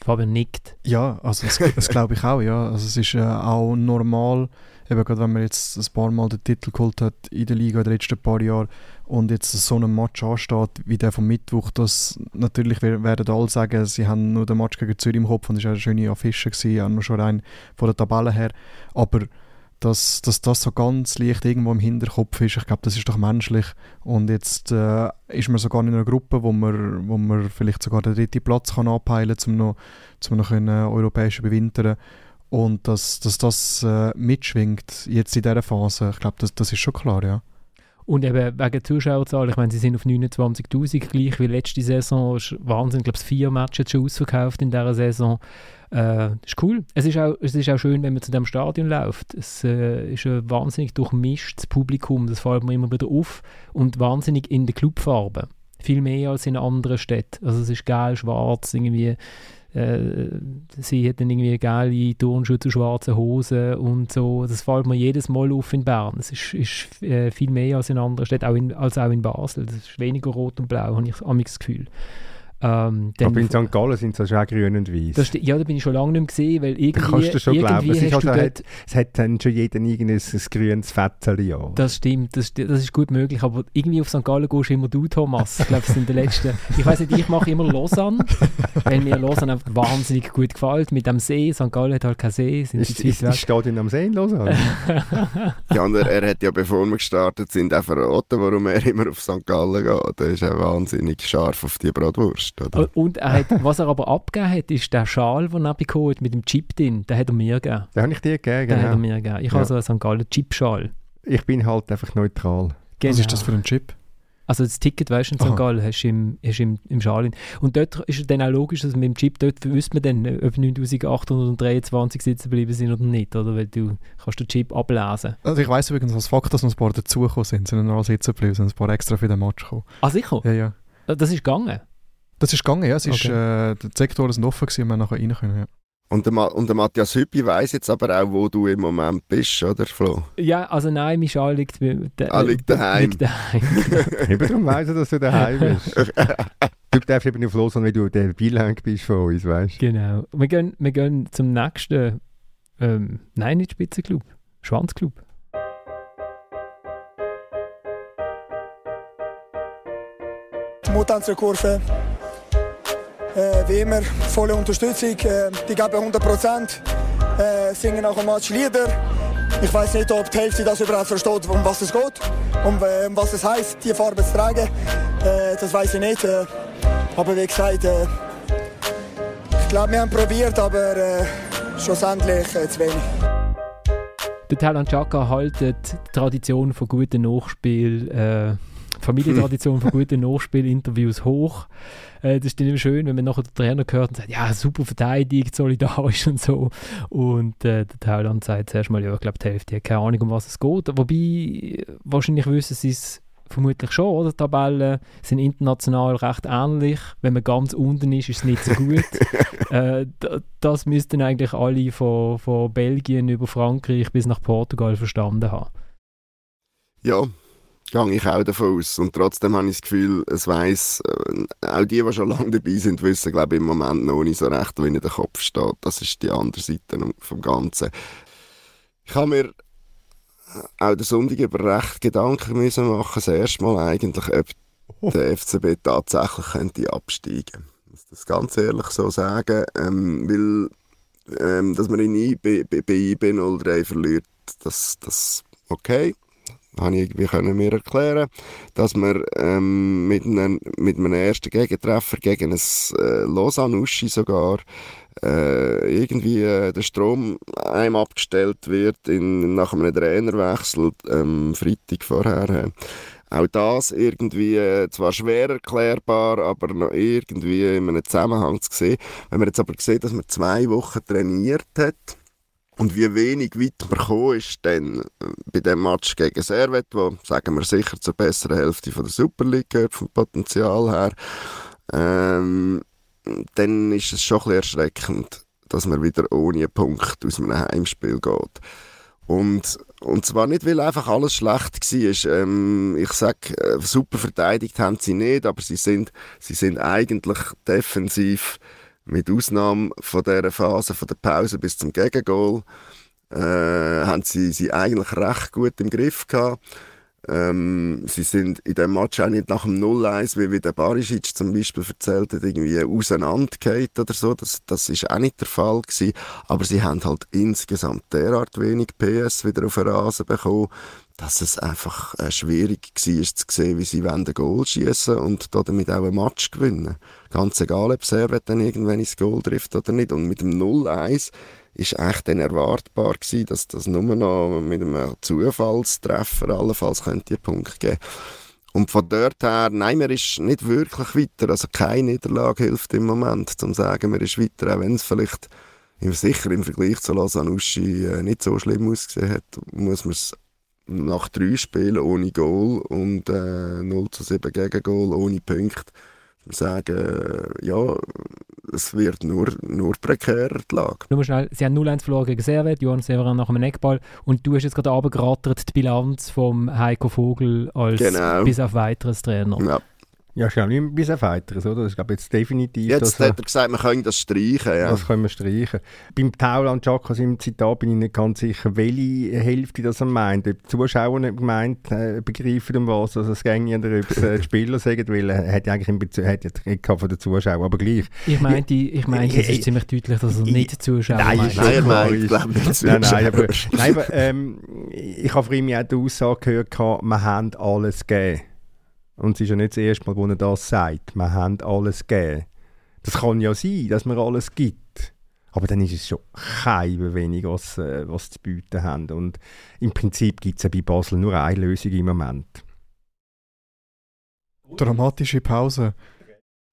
Fabian nickt. Ja, also das, das glaube ich auch, ja. Also es ist äh, auch normal, eben gerade wenn man jetzt ein paar Mal den Titel geholt hat in der Liga in den letzten paar Jahren und jetzt so ein Match ansteht wie der vom Mittwoch, das natürlich werden alle sagen, sie haben nur den Match gegen Zürich im Kopf und es war eine schöne Affische, auch noch schon rein von der Tabelle her, aber dass, dass das so ganz leicht irgendwo im Hinterkopf ist, ich glaube, das ist doch menschlich. Und jetzt äh, ist man sogar in einer Gruppe, wo man, wo man vielleicht sogar den dritten Platz kann anpeilen kann, um noch, um noch europäisch überwintern. Und dass, dass das äh, mitschwingt jetzt in dieser Phase, ich glaube, das, das ist schon klar, ja. Und eben wegen Zuschauerzahl, ich meine, sie sind auf 29'000 gleich wie letzte Saison, ist Wahnsinn, ich glaube, vier Matches schon ausverkauft in dieser Saison. Äh, ist cool. Es ist, auch, es ist auch schön, wenn man zu dem Stadion läuft. Es äh, ist ein wahnsinnig durchmischtes Publikum, das fällt mir immer wieder auf. Und wahnsinnig in den Clubfarben. Viel mehr als in anderen Städten. Also es ist geil, schwarz, irgendwie äh, sie hat dann irgendwie geile Turnschuhe zu schwarzen Hosen und so. Das fällt mir jedes Mal auf in Bern. Es ist, ist äh, viel mehr als in anderen Städten, auch in, als auch in Basel. Das ist weniger rot und blau, habe ich das Gefühl. Ähm, Aber in St. Gallen sind es auch grün und weiß. Ja, da bin ich schon lange nicht mehr gesehen, weil irgendwie, Kannst du schon glauben. Es, also, hat, es hat dann schon jeder irgendein grünes Fetzel, ja. Das stimmt, das, das, ist gut möglich, aber irgendwie auf St. Gallen gehst du immer du, Thomas. Ich glaube, es sind die letzten... Ich weiß nicht, ich mache immer Lausanne, weil mir Lausanne einfach wahnsinnig gut gefällt, mit dem See. St. Gallen hat halt keinen See, sind ist, ist, ist steht in am See in Lausanne? ja, und er, er hat ja, bevor wir gestartet sind, auch verraten, warum er immer auf St. Gallen geht. Er ist ja wahnsinnig scharf auf die Bratwurst. Wurst, oder? Und er hat, was er aber abgegeben hat, ist der Schal, den er bekommen hat, mit dem Chip drin. Den hat er mir gegeben. Den habe ich dir gegeben, Den genau. hat er mir gegeben. Ich ja. habe so einen St. Gallen Chip-Schal. Ich bin halt einfach neutral. Genau. Was ist das für ein Chip? Also das Ticket, weißt du, in St. Gallen hast du im, hast im, im Schal. Und dort ist es dann auch logisch, dass mit dem Chip, dort wüsste man dann, ob 9823 sitzen geblieben sind oder nicht, oder? Weil du kannst den Chip ablesen. Also ich weiss übrigens als Fakt, dass noch ein paar dazugekommen sind, sind noch sitzen geblieben, sind ein paar extra für den Match gekommen. Ah, sicher? Ja, ja. Das ist gegangen? Das ist gegangen, ja. Es ist, äh, die Sektoren sind offen gewesen und wir nachher rein können, ja. Und der, Ma und der Matthias Hüppi weiss jetzt aber auch, wo du im Moment bist, oder Flo? Ja, also nein, mein Schal liegt, de ah, liegt daheim. Liegt daheim. eben darum weiss er, dass du daheim bist. du darfst eben nicht los, wenn du der Beilhang bist von uns, weißt du? Genau. Wir gehen, wir gehen zum nächsten, ähm, nein, nicht Spitzenclub, Schwanzclub. Die Mutanzerkurve äh, wie immer, volle Unterstützung. Äh, die geben 100 Prozent, äh, singen auch am Match Lieder. Ich weiß nicht, ob die Hälfte das überhaupt versteht, um was es geht, um, äh, um was es heißt, die Farbe zu tragen. Äh, das weiß ich nicht. Äh, aber wie gesagt, ich glaube, wir haben probiert, aber schlussendlich zu wenig. Der Talan Chaka haltet die Tradition von guten Nachspiel, Familientradition von guten Nachspielinterviews hoch. Äh, das ist dann immer schön, wenn man nachher den Trainer hört und sagt, ja, super verteidigt, solidarisch und so. Und äh, der Thailand sagt zuerst mal, ja, ich glaube, die Hälfte hat keine Ahnung, um was es geht. Wobei, wahrscheinlich wissen sie es vermutlich schon, oder? Die Tabellen sind international recht ähnlich. Wenn man ganz unten ist, ist es nicht so gut. äh, das müssten eigentlich alle von, von Belgien über Frankreich bis nach Portugal verstanden haben. Ja, gehe ich auch davon aus. Und trotzdem habe ich das Gefühl, es weiss, äh, auch die, die schon lange dabei sind, wissen, glaube ich, im Moment noch nicht so recht, wie in der Kopf steht. Das ist die andere Seite vom Ganzen. Ich habe mir auch der Sonntag über recht Gedanken müssen machen, das erste Mal eigentlich, ob oh. der FCB tatsächlich könnte absteigen. Ich muss das ganz ehrlich so sagen, ähm, weil ähm, dass man in IB, bei, bei IB 03 verliert, das, das okay habe ich irgendwie mir erklären, dass wir ähm, mit, einem, mit einem ersten Gegentreffer gegen ein äh, Lausanne-Uschi sogar äh, irgendwie äh, der Strom einem abgestellt wird in, nach einem Trainerwechsel ähm, Freitag vorher. Auch das irgendwie äh, zwar schwer erklärbar, aber noch irgendwie in einem Zusammenhang zu sehen. Wenn man jetzt aber sieht, dass man zwei Wochen trainiert hat, und wie wenig weit man gekommen ist dann äh, bei dem Match gegen Servet, wo, sagen wir sicher, zur besseren Hälfte von der Super League gehört, vom Potenzial her, ähm, dann ist es schon ein erschreckend, dass man wieder ohne einen Punkt aus einem Heimspiel geht. Und, und zwar nicht, weil einfach alles schlecht war. Ähm, ich sage, äh, super verteidigt haben sie nicht, aber sie sind, sie sind eigentlich defensiv mit Ausnahme von dieser Phase von der Pause bis zum Gegengol äh, haben sie sie eigentlich recht gut im Griff gehabt. Ähm, sie sind in dem Match auch nicht nach dem 0-1, wie, wie der Barisic zum Beispiel erzählt hat, irgendwie auseinandergeht oder so. Das, das ist auch nicht der Fall gewesen. Aber sie haben halt insgesamt derart wenig PS wieder auf den Rasen bekommen, dass es einfach äh, schwierig war zu sehen, wie sie ein Goal schießen und damit auch ein Match gewinnen. Ganz egal, ob Servet dann irgendwann ins Goal trifft oder nicht. Und mit dem 0-1 ist echt dann erwartbar gewesen, dass das nur noch mit einem Zufallstreffer allenfalls könnte einen Punkt geben. Und von dort her, nein, man ist nicht wirklich weiter. Also keine Niederlage hilft im Moment, um zu sagen, man ist weiter, auch wenn es vielleicht sicher im Vergleich zu Lausanne äh, nicht so schlimm ausgesehen hat, muss man es nach drei Spielen ohne Goal und äh, 0 zu 7 gegen Goal ohne Punkte sagen, ja, es wird nur, nur prekärer, die Lage. Nur schnell, sie haben 0-1 verloren gegen Servet, Johann Severin nach einem Eckball und du hast jetzt gerade runtergerattert die Bilanz vom Heiko Vogel als genau. bis auf weiteres Trainer. Ja. Ja, ist ja nicht ein bisschen weiteres, oder? Das ist glaube jetzt definitiv... Jetzt hat er gesagt, wir können das streichen, ja. Das können wir streichen. Beim Tauland Jacques im Zitat bin ich nicht ganz sicher, welche Hälfte das er meint. Ob die Zuschauer nicht gemeint äh, begreifen, um was also es ginge, oder ob es äh, die Spieler sagen, weil er hat ja eigentlich im Bezug, hat ja von den Zuschauern, aber gleich. Ich meinte, ich meinte es ist ziemlich deutlich, dass er nicht Zuschauer nein, meint. Nein, nein, ich glaube. Nein, nein, aber, nein, aber ähm, ich habe ihm ja auch die Aussage gehört, wir haben alles gegeben. Und es ist ja nicht das erste Mal, wo er das sagt. Wir haben alles gegeben. Das kann ja sein, dass man alles gibt. Aber dann ist es schon kein wenig, was, äh, was zu bieten haben. Und im Prinzip gibt es ja bei Basel nur eine Lösung im Moment. Dramatische Pause.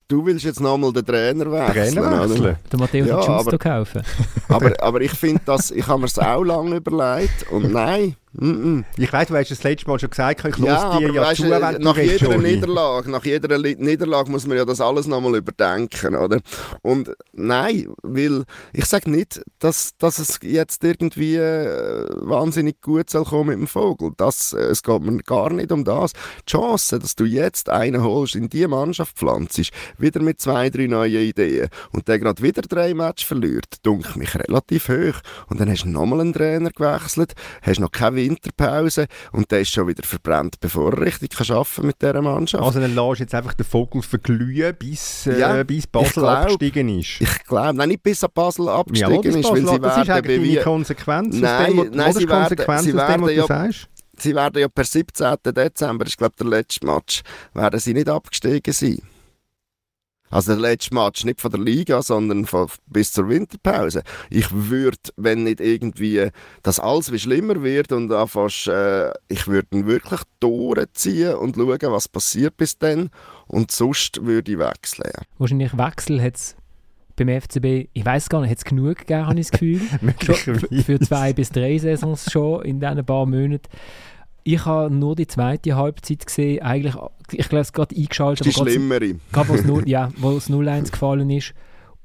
Du willst jetzt nochmal den Trainer wechseln. Trainer wechseln. Den Matteo ja, aber, kaufen. aber, aber ich finde, ich habe mir es auch lange überlegt und nein. Ich weiß, du hast das letzte Mal schon gesagt, ich ja, dir ja weißt, zu, wenn nach jeder Niederlage, nach jeder Niederlage muss man ja das alles nochmal überdenken, oder? Und nein, weil ich sage nicht, dass, dass es jetzt irgendwie äh, wahnsinnig gut soll kommen mit dem Vogel. Das, äh, es geht mir gar nicht um das. Die Chance, dass du jetzt einen holst, in die Mannschaft pflanzt, wieder mit zwei, drei neuen Ideen und der gerade wieder drei Matches verliert, dunkelt mich relativ hoch. Und dann hast du nochmal einen Trainer gewechselt, hast noch keine Winterpause und der ist schon wieder verbrannt, bevor er richtig kann arbeiten mit dieser Mannschaft. Also dann lässt jetzt einfach den Fokus verglühen, bis, äh, ja, bis Basel glaub, abgestiegen ist? Ich glaube, nein, nicht bis Basel abgestiegen ja, ist, weil sie das werden... Ist eigentlich Konsequenz nein, dem, nein, sie Konsequenz sie werden dem, ja, sagst? Sie werden ja per 17. Dezember, ist glaube der letzte Match, werden sie nicht abgestiegen sein. Also der letzte Match nicht von der Liga, sondern von, bis zur Winterpause. Ich würde, wenn nicht irgendwie das alles wie schlimmer wird und fast, äh, ich würde ihn wirklich durchziehen und schauen, was passiert bis dann. Und sonst würde ich wechseln. Wahrscheinlich Wechsel hat es beim FCB, ich weiß gar nicht, hat es genug gegeben, habe ich das Gefühl. für zwei bis drei Saisons schon in diesen paar Monaten. Ich habe nur die zweite Halbzeit gesehen, eigentlich, ich glaube, es gerade eingeschaltet. Die schlimmere. Gerade wo es 0, ja, 0-1 gefallen ist.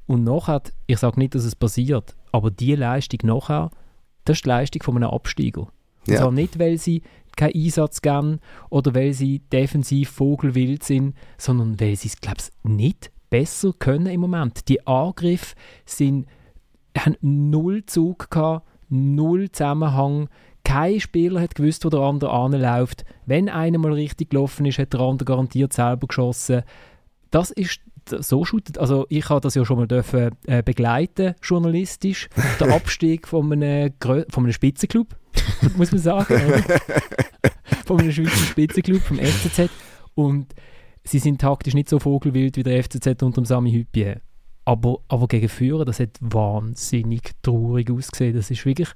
Und nachher, ich sage nicht, dass es passiert, aber die Leistung nachher, das ist die Leistung von einem Absteiger. Und ja. zwar nicht, weil sie keinen Einsatz geben oder weil sie defensiv vogelwild sind, sondern weil sie es, glaube ich, nicht besser können im Moment. Die Angriffe sind, haben null Zug gehabt, null Zusammenhang. Kein Spieler hat gewusst, wo der andere anläuft. Wenn einer mal richtig gelaufen ist, hat der andere garantiert selber geschossen. Das ist so shootet. Also ich habe das ja schon mal dürfen, äh, begleiten, journalistisch. Der Abstieg von einem, von einem Spitzenclub, muss man sagen. von einem Schweizer Spitzenclub, vom FCZ. Und sie sind taktisch nicht so vogelwild wie der FCZ unter dem Sami Hüppie. Aber, aber gegen Führer, das hat wahnsinnig traurig ausgesehen. Das ist wirklich,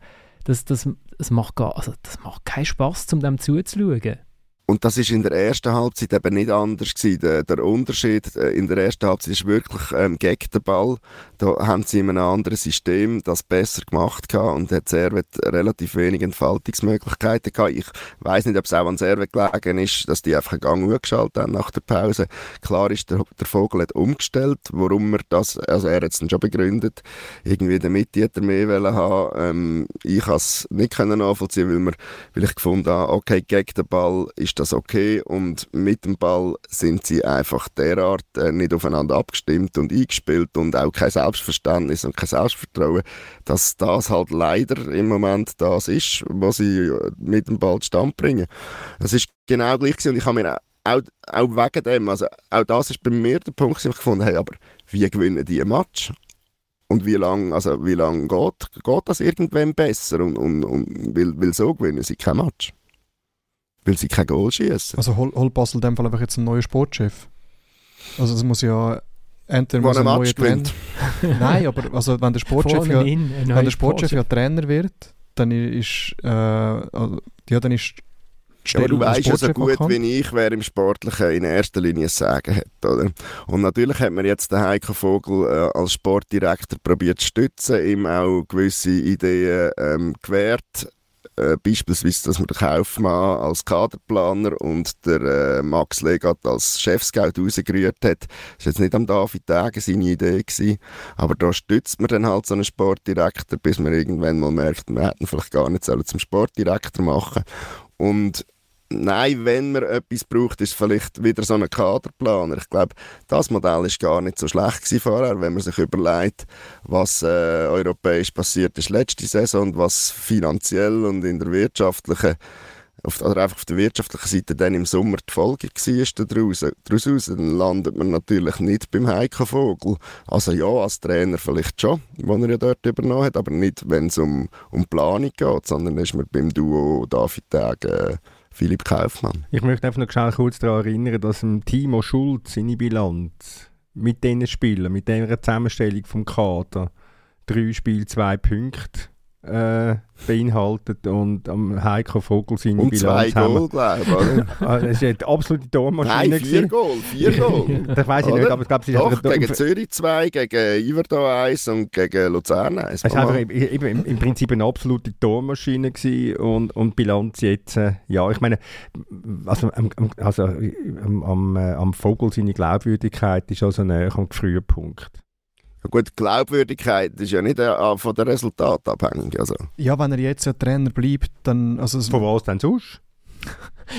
das, das, das, macht, gar, also das macht keinen Spaß, um dem zuzuschauen. Und das ist in der ersten Halbzeit eben nicht anders gewesen. Der, der Unterschied äh, in der ersten Halbzeit ist wirklich ähm, gegen den Ball. Da haben sie in einem anderen System das besser gemacht gehabt und hat Servet relativ wenig Entfaltungsmöglichkeiten gehabt. Ich weiß nicht, ob es auch an Servet gelegen ist, dass die einfach einen Gang geschaltet haben nach der Pause. Klar ist, der, der Vogel hat umgestellt, warum er das, also er hat es schon begründet, irgendwie Mitte hätte er mehr wollen haben. Ähm, ich kann es nicht nachvollziehen, weil, wir, weil ich gefunden habe, okay, gegen den Ball ist ist das okay und mit dem Ball sind sie einfach derart äh, nicht aufeinander abgestimmt und eingespielt und auch kein Selbstverständnis und kein Selbstvertrauen, dass das halt leider im Moment das ist, was sie äh, mit dem Ball stand bringen. Es ist genau gleich gewesen und ich habe mir auch, auch wegen dem, also auch das ist bei mir der Punkt, den ich gefunden habe, aber wie gewinnen die ein Match? Und wie lange also lang geht, geht das irgendwann besser? Und, und, und weil, weil so gewinnen sie kein Match weil sie kein Goal schießen. Also hol, hol Basel in dem Fall einfach jetzt einen neuen Sportchef. Also es muss ja entweder muss ein neuer Trainer. Nein, aber also wenn der Sportchef ja, wenn der Sportchef ja Trainer wird, dann ist äh, also, ja dann ist ja, aber du weißt ja so gut wie ich, wer im Sportlichen in erster Linie Sagen hat, oder? Und natürlich hat man jetzt den Heiko Vogel äh, als Sportdirektor probiert zu stützen, ihm auch gewisse Ideen ähm, gewährt äh, beispielsweise, dass man den Kaufmann als Kaderplaner und der äh, Max Legat als Chefscout rausgerührt hat. Das war jetzt nicht am David Tage seine Idee gewesen, aber da stützt man dann halt so einen Sportdirektor, bis man irgendwann mal merkt, man hätte ihn vielleicht gar nicht zum Sportdirektor machen und nein, wenn man etwas braucht, ist vielleicht wieder so ein Kaderplaner. Ich glaube, das Modell ist gar nicht so schlecht vorher, wenn man sich überlegt, was äh, europäisch passiert ist letzte Saison und was finanziell und in der wirtschaftlichen auf, oder einfach auf der wirtschaftlichen Seite dann im Sommer die Folge war daraus. daraus dann landet man natürlich nicht beim Heiko Vogel. Also ja, als Trainer vielleicht schon, wo er ja dort übernommen hat, aber nicht, wenn es um, um Planung geht, sondern ist man beim Duo David Tag äh, Philipp Kaufmann. Ich möchte einfach noch kurz daran erinnern, dass im Timo Schulz seine Bilanz mit diesen Spielern, mit dieser Zusammenstellung vom Kader, drei Spiele, zwei Punkte, äh, beinhaltet und am Heiko Vogel seine und Bilanz zwei Goal, glaube ich? Ah, das ist eine absolute Tormaschine. Nein, vier Goal, vier Goal. das weiß ich nicht, aber ich glaube, es Doch, gegen Zürich zwei, gegen Iverdau eins und gegen Luzern eins. Es war einfach eben im, im, Prinzip eine absolute Tormaschine und, und Bilanz jetzt, äh, ja, ich meine, also, also am, am, äh, am Vogel seine Glaubwürdigkeit ist also näher am frühen Gut, Glaubwürdigkeit ist ja nicht äh, von den Resultaten abhängig. Also. Ja, wenn er jetzt ja Trainer bleibt, dann... Also von was denn sonst?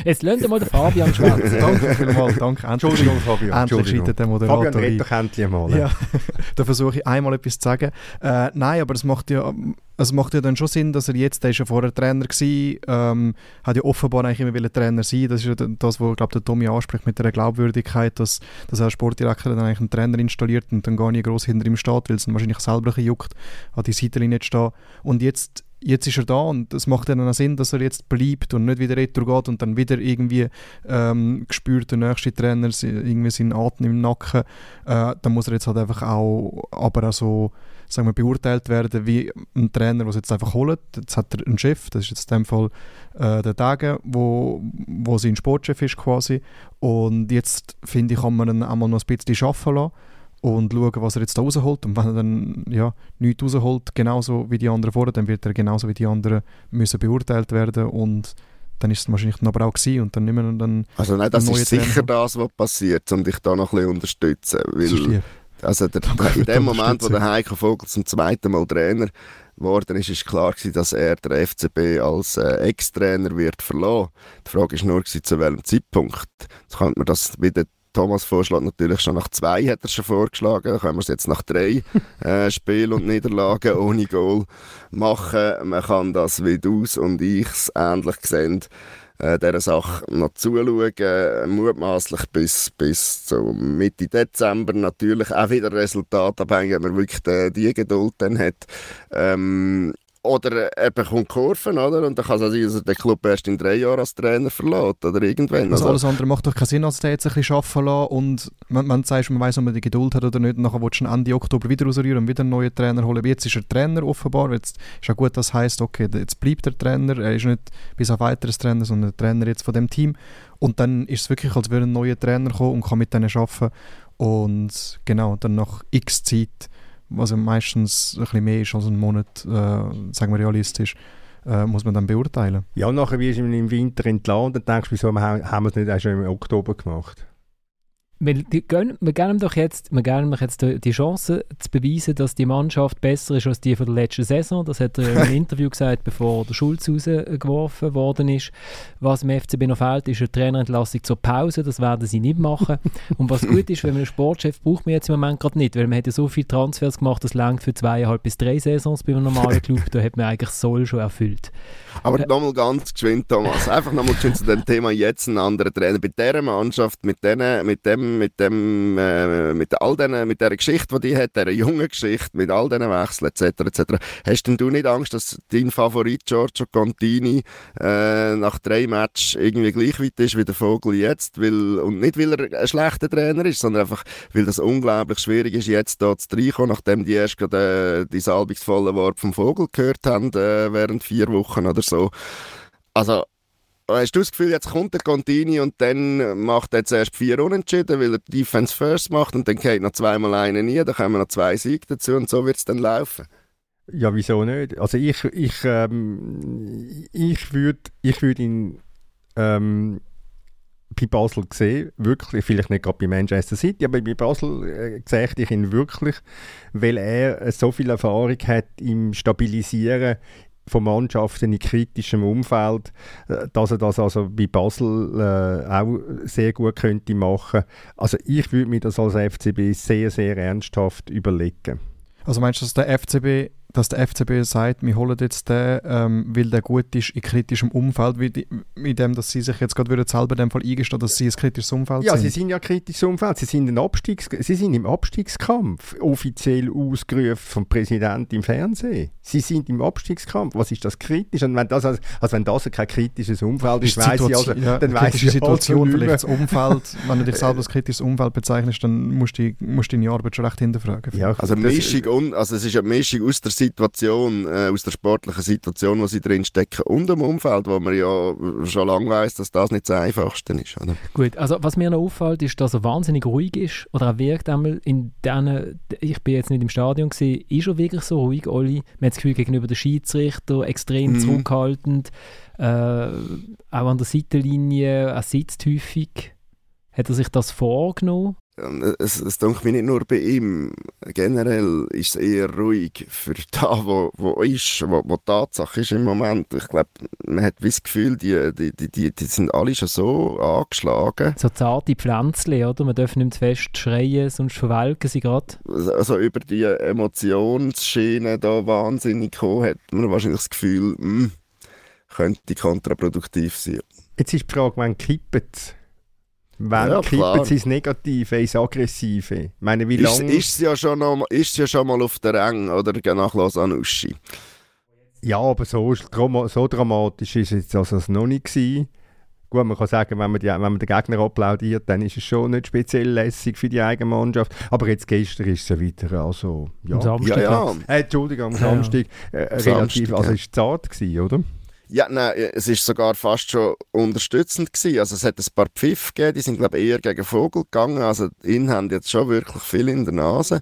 Jetzt ihr mal den Fabian schwätzen. danke vielmals, danke. Entschuldigung, Fabian. Endlich schreitet der Moderator Fabian, red doch endlich mal. Ja, da versuche ich einmal etwas zu sagen. Äh, nein, aber es macht ja macht ja dann schon Sinn, dass er jetzt, der ist ja vorher Trainer gewesen, ähm, hat ja offenbar eigentlich immer Trainer sein. Das ist ja das, was glaube der Tommy anspricht mit der Glaubwürdigkeit, dass, dass er als Sportdirektor dann eigentlich einen Trainer installiert und dann gar nicht groß hinter ihm steht, weil es dann wahrscheinlich selber juckt, an die Seitenlinie zu stehen. Und jetzt jetzt ist er da und es macht dann auch Sinn, dass er jetzt bleibt und nicht wieder retour geht und dann wieder irgendwie ähm, gespürt der nächste Trainer irgendwie seinen Atem im Nacken. Äh, dann muss er jetzt halt einfach auch, aber auch so sagen wir, beurteilt werden wie ein Trainer, es jetzt einfach holt. Jetzt hat er einen Chef, das ist jetzt in dem Fall äh, der Tage, wo, wo sein Sportchef ist quasi. Und jetzt, finde ich, kann man ihn einmal noch ein bisschen arbeiten lassen und schauen, was er jetzt da rausholt. Und wenn er dann ja, nichts rausholt, genauso wie die anderen vorher, dann wird er genauso wie die anderen müssen beurteilt werden und dann ist es wahrscheinlich aber auch gewesen und dann nehmen wir dann Also nein, das ist sicher Trainer. das, was passiert, um dich da noch ein bisschen zu unterstützen, weil also der, in dem Moment, wo der Heiko Vogel zum zweiten Mal Trainer geworden ist, ist klar gewesen, dass er der FCB als äh, Ex-Trainer wird verlassen. Die Frage ist nur gewesen, zu welchem Zeitpunkt. Jetzt könnte man das wieder Thomas vorschlägt natürlich schon nach zwei, hat er schon vorgeschlagen. Dann können wir es jetzt nach drei äh, Spielen und Niederlagen ohne Goal machen. Man kann das, wie du und ich es ähnlich sehen, äh, dieser Sache noch zuschauen. Mutmaßlich bis, bis so Mitte Dezember natürlich auch wieder Resultat abhängig, ob man wirklich die, die Geduld dann hat. Ähm, oder er bekommt Kurven, oder? Und dann kann es sein, dass er den Club erst in drei Jahren als Trainer verlässt, oder irgendwann. Also alles andere macht doch keinen Sinn, als der jetzt ein bisschen arbeiten lassen und man, man sagt, man weiß, ob man die Geduld hat oder nicht, und nachher willst du Ende Oktober wieder rausrühren und wieder einen neuen Trainer holen. Jetzt ist er Trainer offenbar, jetzt ist auch gut, das heisst, okay, jetzt bleibt der Trainer, er ist nicht bis auf weiteres Trainer, sondern der Trainer jetzt von dem Team und dann ist es wirklich, als würde ein neuer Trainer kommen und kann mit denen arbeiten und genau, dann nach x Zeit was ja meistens ein bisschen mehr ist als ein Monat, äh, sagen wir realistisch, äh, muss man dann beurteilen. Ja, und nachher wirst du im Winter entlassen und dann denkst du, wieso haben wir es nicht auch schon im Oktober gemacht? Wir, geben, wir geben doch jetzt, wir geben doch jetzt die Chance zu beweisen, dass die Mannschaft besser ist als die von der letzten Saison. Das hat er im Interview gesagt, bevor der Schulz rausgeworfen worden ist. Was im FCB noch fehlt, ist eine Trainerentlassung zur Pause. Das werden sie nicht machen. Und was gut ist, wenn man einen Sportchef braucht man jetzt im Moment gerade nicht, weil man hat ja so viele Transfers gemacht, das langt für zweieinhalb bis drei Saisons bei einem normalen Club. da hat man eigentlich Soll schon erfüllt. Aber äh, nochmal ganz geschwind, Thomas. Einfach nochmal zu dem Thema jetzt ein anderer Trainer. Bei dieser Mannschaft, mit, denen, mit dem mit dem, äh, mit all denen, mit der Geschichte, die die hat, dieser jungen Geschichte, mit all diesen Wechseln etc. etc. Hast denn du nicht Angst, dass dein Favorit Giorgio Contini äh, nach drei Matches irgendwie gleich weit ist wie der Vogel jetzt? Weil, und nicht, weil er ein schlechter Trainer ist, sondern einfach, weil das unglaublich schwierig ist, jetzt da zu reinkommen, nachdem die erst gerade äh, die salbungsvollen Worte vom Vogel gehört haben, äh, während vier Wochen oder so. Also, Hast du das Gefühl, jetzt kommt der Contini und dann macht er zuerst vier Unentschieden, weil er Defense First macht und dann geht noch zweimal einen nie, dann kommen noch zwei Siege dazu und so wird es dann laufen? Ja, wieso nicht? Also ich, ich, ähm, ich würde ich würd ihn ähm, bei Basel sehen, wirklich, vielleicht nicht gerade bei Manchester City, aber bei Basel äh, sehe ich ihn wirklich, weil er so viel Erfahrung hat im Stabilisieren von Mannschaften in kritischem Umfeld, äh, dass er das also bei Basel äh, auch sehr gut könnte machen. Also ich würde mir das als FCB sehr, sehr ernsthaft überlegen. Also meinst du, dass der FCB dass der FCB sagt, wir holen jetzt den, ähm, weil der gut ist in kritischem Umfeld, wie mit dem, dass sie sich jetzt gerade wieder selber in dem Fall eingestehen, dass sie ein kritisches Umfeld ja, sind? Ja, sie sind ja kritisches Umfeld. Sie sind, ein Abstiegs sie sind im Abstiegskampf, offiziell ausgerufen vom Präsidenten im Fernsehen. Sie sind im Abstiegskampf. Was ist das kritisch? Und wenn das, also, also wenn das kein kritisches Umfeld ist, ist weiss ich also, ja, dann weiss ich Situation, also vielleicht das Umfeld, wenn du dich selber als kritisches Umfeld bezeichnest, dann musst du, musst du deine Arbeit schon recht hinterfragen. Ja, also, Mischung, also es ist eine Mischung aus der Situation, äh, aus der sportlichen Situation, wo sie drin stecken und dem Umfeld, wo man ja schon lange weiß, dass das nicht das Einfachste ist. Oder? Gut, also was mir noch auffällt, ist, dass er wahnsinnig ruhig ist oder er wirkt einmal in diesen, ich bin jetzt nicht im Stadion gewesen, ist er wirklich so ruhig, Olli? Man hat das Gefühl, gegenüber den Schiedsrichter extrem mhm. zurückhaltend, äh, auch an der Seitenlinie, er sitzt häufig. Hat er sich das vorgenommen? Es, es denke mich nicht nur bei ihm. Generell ist es eher ruhig für da, wo, wo ist, wo, wo Tatsache ist im Moment. Ich glaube, man hat das Gefühl, die, die, die, die, die sind alle schon so angeschlagen. So zarte Pflänzchen, oder? Man darf nicht zu fest schreien, sonst verwelken sie gerade. Also über die Emotionsschiene da wahnsinnig kommen, hat man wahrscheinlich das Gefühl, mh, hm, könnte kontraproduktiv sein. Jetzt ist die Frage, wann kippt es? Wann ja, kippen sie ins Negative, ins Aggressive? Ich meine, wie lange... Ist, ist, ja schon noch, ist ja schon mal auf der Rang, oder? Nach Lausanne-Uschi. Ja, aber so, so dramatisch ist es also noch nicht gewesen. Gut, man kann sagen, wenn man, die, wenn man den Gegner applaudiert, dann ist es schon nicht speziell lässig für die eigene Mannschaft. Aber jetzt gestern ist es ja wieder, also ja. Am Samstag. Ja, ja. Äh, Entschuldigung, am Samstag äh, relativ, Samstag, also ja. ist es zart gewesen, oder? Ja, nein, es ist sogar fast schon unterstützend gewesen. Also es hat ein paar Pfiff gegeben, die sind glaube ich eher gegen Vogel gegangen. Also Innen haben jetzt schon wirklich viel in der Nase.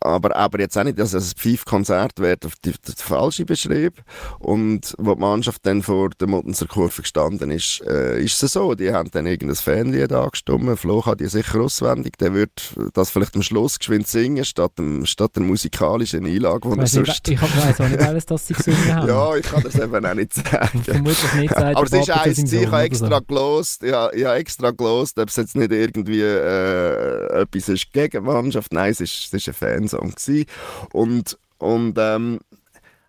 Aber, aber jetzt auch nicht, dass es ein Pfiff-Konzert wird auf die, die falsche beschrieben. Und wo die Mannschaft dann vor der Muttenser Kurve gestanden ist, äh, ist es so. Die haben dann irgendein Fanlied angestimmt. Flo hat die sicher auswendig. Der wird das vielleicht am Schluss geschwind singen, statt, dem, statt der musikalischen Einlage, die er sonst... ich weiß auch nicht alles, dass sie gesungen haben. Ja, ich kann das eben auch nicht sagen. Vermutlich nicht sagt Aber es der ist eins, ich habe extra so. gelost, ja, ich habe extra gelost, ob es jetzt nicht irgendwie äh, etwas ist gegen die Mannschaft. Nein, es ist, es ist ein Fansong gewesen. Und, und ähm,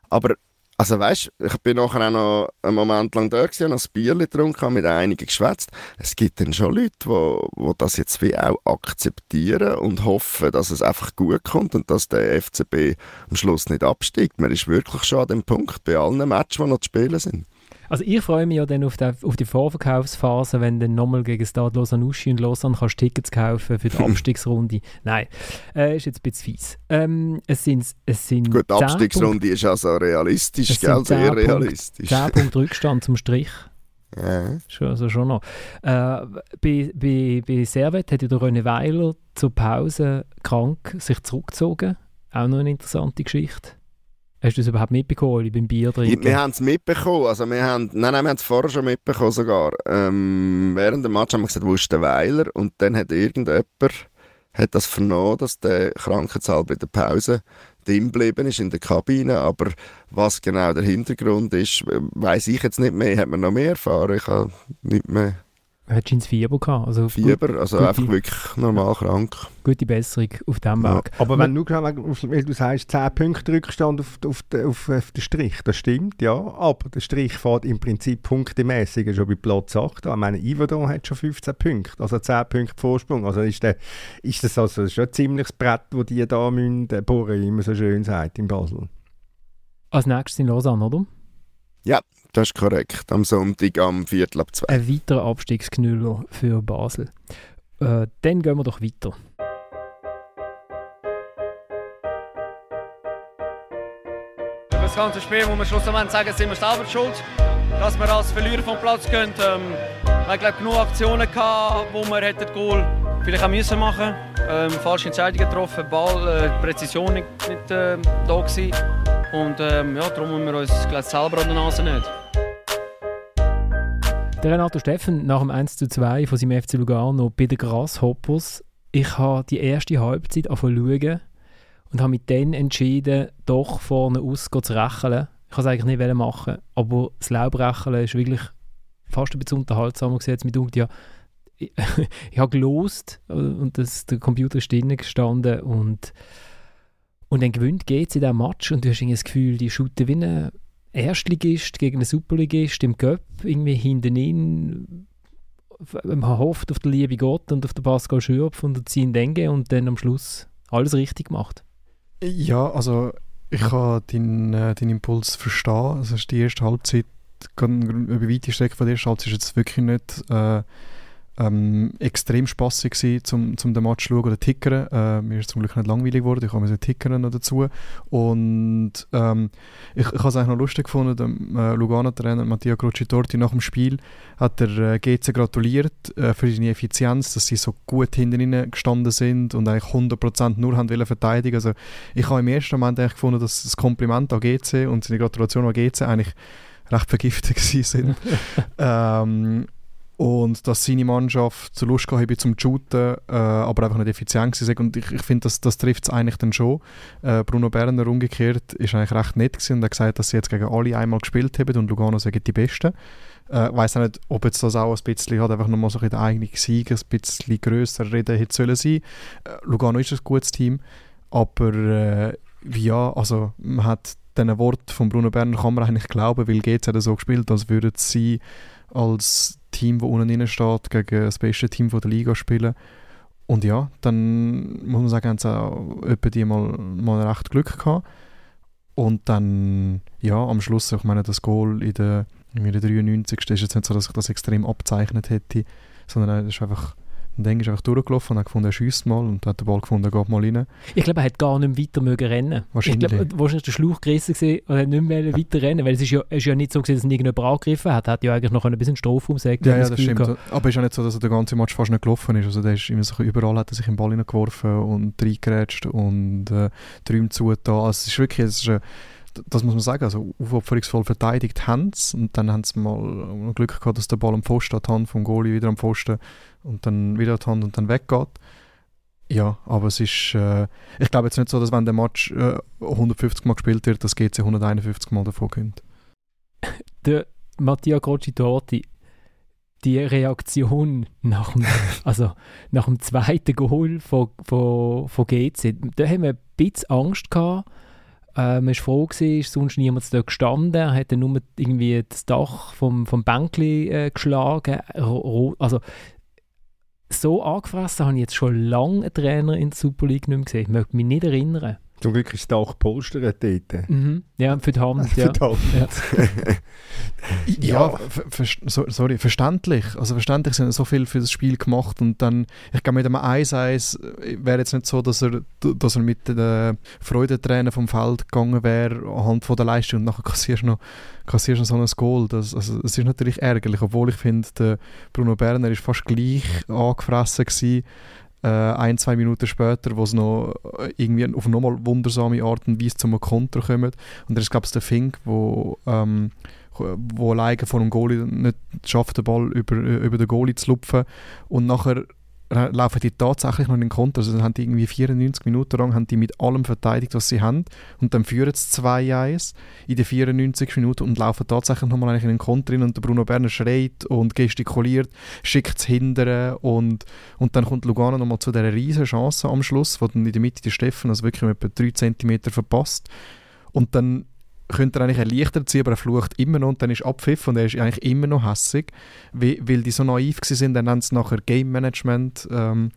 aber also weißt, ich bin nachher auch noch einen Moment lang da gewesen, noch ein Bier getrunken, mit einigen geschwätzt. Es gibt dann schon Leute, die wo, wo das jetzt wie auch akzeptieren und hoffen, dass es einfach gut kommt und dass der FCB am Schluss nicht absteigt. Man ist wirklich schon an dem Punkt bei allen Matches, die noch zu spielen sind. Also ich freue mich ja dann auf die, auf die Vorverkaufsphase, wenn dann nochmal gegen Stade Lausanne Uschi und Lausanne kannst Tickets kaufen für die Abstiegsrunde. Nein, äh, ist jetzt ein bisschen fies. Ähm, es sind, es sind Gut, die 10 Abstiegsrunde ist also realistisch, Es gell? Sehr 10 Punkte. realistisch. 10 Punkte Rückstand zum Strich. Ja. Schon, also schon noch. Äh, bei, bei, bei Servet hat ja der René Weiler zur Pause krank sich zurückgezogen. Auch noch eine interessante Geschichte. Hast du das überhaupt mitbekommen, Oli, beim Bier trinken? Wir haben es mitbekommen, also wir haben, nein, nein, wir haben es vorher schon mitbekommen sogar. Ähm, während dem Match haben wir gesagt, wo ist der Weiler? Und dann hat irgendjemand hat das vernommen, dass der Krankheitszahl bei der Pause drin geblieben ist in der Kabine, aber was genau der Hintergrund ist, weiß ich jetzt nicht mehr. Hat man noch mehr erfahren? Ich habe nicht mehr Hat ins Fieber gehabt. Also Fieber, also gute- einfach wirklich normal krank. Gute Besserung auf dem Ja. Weg. Aber wenn du, weil du sagst, 10 Punkte Rückstand auf, auf, den- auf, auf den Strich, das stimmt, ja. Aber der Strich fährt im Prinzip punktemäßig schon bei Platz 8 an. Ich meine, Iverdon hat schon 15 Punkte, also 10 Punkte Vorsprung. Also ist, der, ist das also schon ein ziemliches Brett, das die da müssen, bohren, wie man so schön sagt in Basel. Als nächstes in Lausanne, oder? Das ist korrekt. Am Sonntag am Viertel ab zwei. Ein weiterer Abstiegsknüller für Basel. Äh, dann gehen wir doch weiter. Über das ganze Spiel muss man schlussendlich sagen, sind wir selber schuld, dass wir als Verlierer vom Platz gehen. Ähm, wir haben glaub, genug Aktionen gehabt, wo wir hätten das Goal vielleicht auch müssen machen. Ähm, falsche Entscheidungen getroffen, Ball, äh, die Präzision nicht, nicht äh, da gewesen. Und ähm, ja, darum müssen wir uns glaub, selber an der Nase nicht. Der Renato Steffen nach dem 1 zu 2 von seinem FC Lugano bei den Grasshoppers. Ich habe die erste Halbzeit angefangen und habe mich dann entschieden, doch vorne aus zu rächeln. Ich wollte es eigentlich nicht machen, aber das Laubrächeln ist wirklich fast ein bisschen unterhaltsamer gewesen. Mit ja, ich, habe gelost und das, der Computer ist drinnen gestanden und, und dann gewinnt geht es in diesem Match und du hast irgendwie das Gefühl, die shooten wie Erstligist gegen einen Superligist im Cup, irgendwie hinten in. Man hofft auf den lieben Gott und auf den Pascal Schürpf und den Zin Denge und dann am Schluss alles richtig gemacht. Ja, also ich kann deinen, äh, deinen Impuls verstehen. Also die erste Halbzeit, über weite Strecke von der ersten Halbzeit ist jetzt wirklich nicht äh, ähm, extrem spaßig gewesen, zum, zum den Match zu schauen oder tickern. Äh, mir ist zum Glück nicht langweilig geworden, ich habe mir tickern noch dazu. Und ähm, ich, ich habe es eigentlich noch lustig gefunden, der äh, Lugano-Trainer Mattia Crocitorti nach dem Spiel hat der äh, GC gratuliert äh, für seine Effizienz, dass sie so gut hinten gestanden sind und eigentlich 100% nur haben wollen verteidigen. Also ich habe im ersten Moment eigentlich gefunden, dass das Kompliment an GC und seine Gratulation an GC eigentlich recht vergiftet gewesen sind. ähm, und dass seine Mannschaft zur Lust gehabt zum Shooten, äh, aber einfach nicht effizient sind. Und ich, ich finde, das, das trifft es eigentlich dann schon. Äh, Bruno Berner umgekehrt ist eigentlich recht nett gewesen und hat gesagt, dass sie jetzt gegen alle einmal gespielt haben und Lugano sagen die Besten. Äh, weiß auch nicht, ob jetzt das auch ein bisschen hat, einfach nochmal so in der eigenen Sieg ein bisschen grösser reden hätte sollen sein. Äh, Lugano ist ein gutes Team, aber äh, ja, also man hat diesen Wort von Bruno Berner kann man eigentlich glauben, weil GC hat so gespielt, als würden sie als Team, das unten drin steht, gegen das beste Team der Liga spielen. Und ja, dann muss man sagen, haben sie auch etwa mal, mal recht Glück gehabt. Und dann, ja, am Schluss, ich meine, das Goal in der, in der 93. ist jetzt nicht so, dass ich das extrem abzeichnet hätte, sondern es ist einfach und dann ist er einfach durchgelaufen und hat gefunden, er schießt mal und hat den Ball gefunden, er geht mal rein. Ich glaube, er hat gar nicht weiter mögen rennen. Wahrscheinlich. Ich glaube, wahrscheinlich der Schlauch gerissen gewesen und hat nicht mehr weiter rennen, weil es ist ja, ist ja nicht so gewesen, dass ihn irgendjemand angegriffen hat. Er hat ja eigentlich noch ein bisschen Strafraum sagen. Ja, ja, das stimmt. Gehabt. Aber es ist ja nicht so, dass er den ganzen Match fast nicht gelaufen ist. Also der ist immer so überall hat er sich im Ball hineingeworfen und reingerätscht und äh, die Räume zugetan. Also es ist wirklich, es ist, äh, das muss man sagen, also aufopferungsvoll verteidigt haben sie und dann haben sie mal Glück gehabt, dass der Ball am Pfosten hat, Hand vom Goalie wieder am Pfosten und dann wieder die Hand und dann weggeht. Ja, aber es ist, äh, ich glaube jetzt nicht so, dass wenn der Match äh, 150 Mal gespielt wird, dass GC 151 Mal davon gewinnt. Der Mattia Crocitorti, die Reaktion nach dem, also nach dem zweiten Goal von, von, von GC, da haben wir ein bisschen Angst gehabt, äh, man war froh, gewesen, ist sonst niemand dort gestanden. Hat nur irgendwie das Dach vom, vom Bänkli äh, geschlagen. Also, so angefressen habe ich jetzt schon lange einen Trainer in der Super League nicht mehr gesehen. Ich möchte mich nicht erinnern. Zum Glück ist es auch Polster dort. Mhm. Ja, für die Hand. ja. für die Hand. Ja, ja ver so, sorry, verständlich. Also verständlich sind so viel für das Spiel gemacht und dann, ich glaube mit einem 1-1 äh, wäre jetzt nicht so, dass er, dass er mit den Freudentränen vom Feld gegangen wäre anhand von der Leistung und nachher kassierst du noch, kassierst noch so ein Goal. Das, also, es ist natürlich ärgerlich, obwohl ich finde, Bruno Berner ist fast gleich angefressen gewesen äh, ein, zwei Minuten später, wo es noch äh, irgendwie auf nochmal wundersame Art und Weise zum Konter kommt. Und dann glaube ich, der Fink, wo, ähm, wo alleine von einem Goalie nicht schafft, den Ball über, äh, über den Goalie zu lupfen. Und nachher laufen die tatsächlich noch in den Konter. Also dann haben die irgendwie 94 Minuten lang haben die mit allem verteidigt, was sie haben. Und dann führen sie 2-1 in den 94 Minuten und laufen tatsächlich nochmal in den Konter rein. Und der Bruno Berner schreit und gestikuliert, schickt es hinterher. Und, und dann kommt Lugano nochmal zu dieser riesen Chance am Schluss, wo dann in der Mitte der Steffen also wirklich etwa 3 cm verpasst. Und dann könnte er eigentlich erleichtert sein, aber er flucht immer noch und dann ist Abpfiff und er ist eigentlich immer noch hässig, weil, die so naiv sind, dann haben sie nachher Game Management, ähm,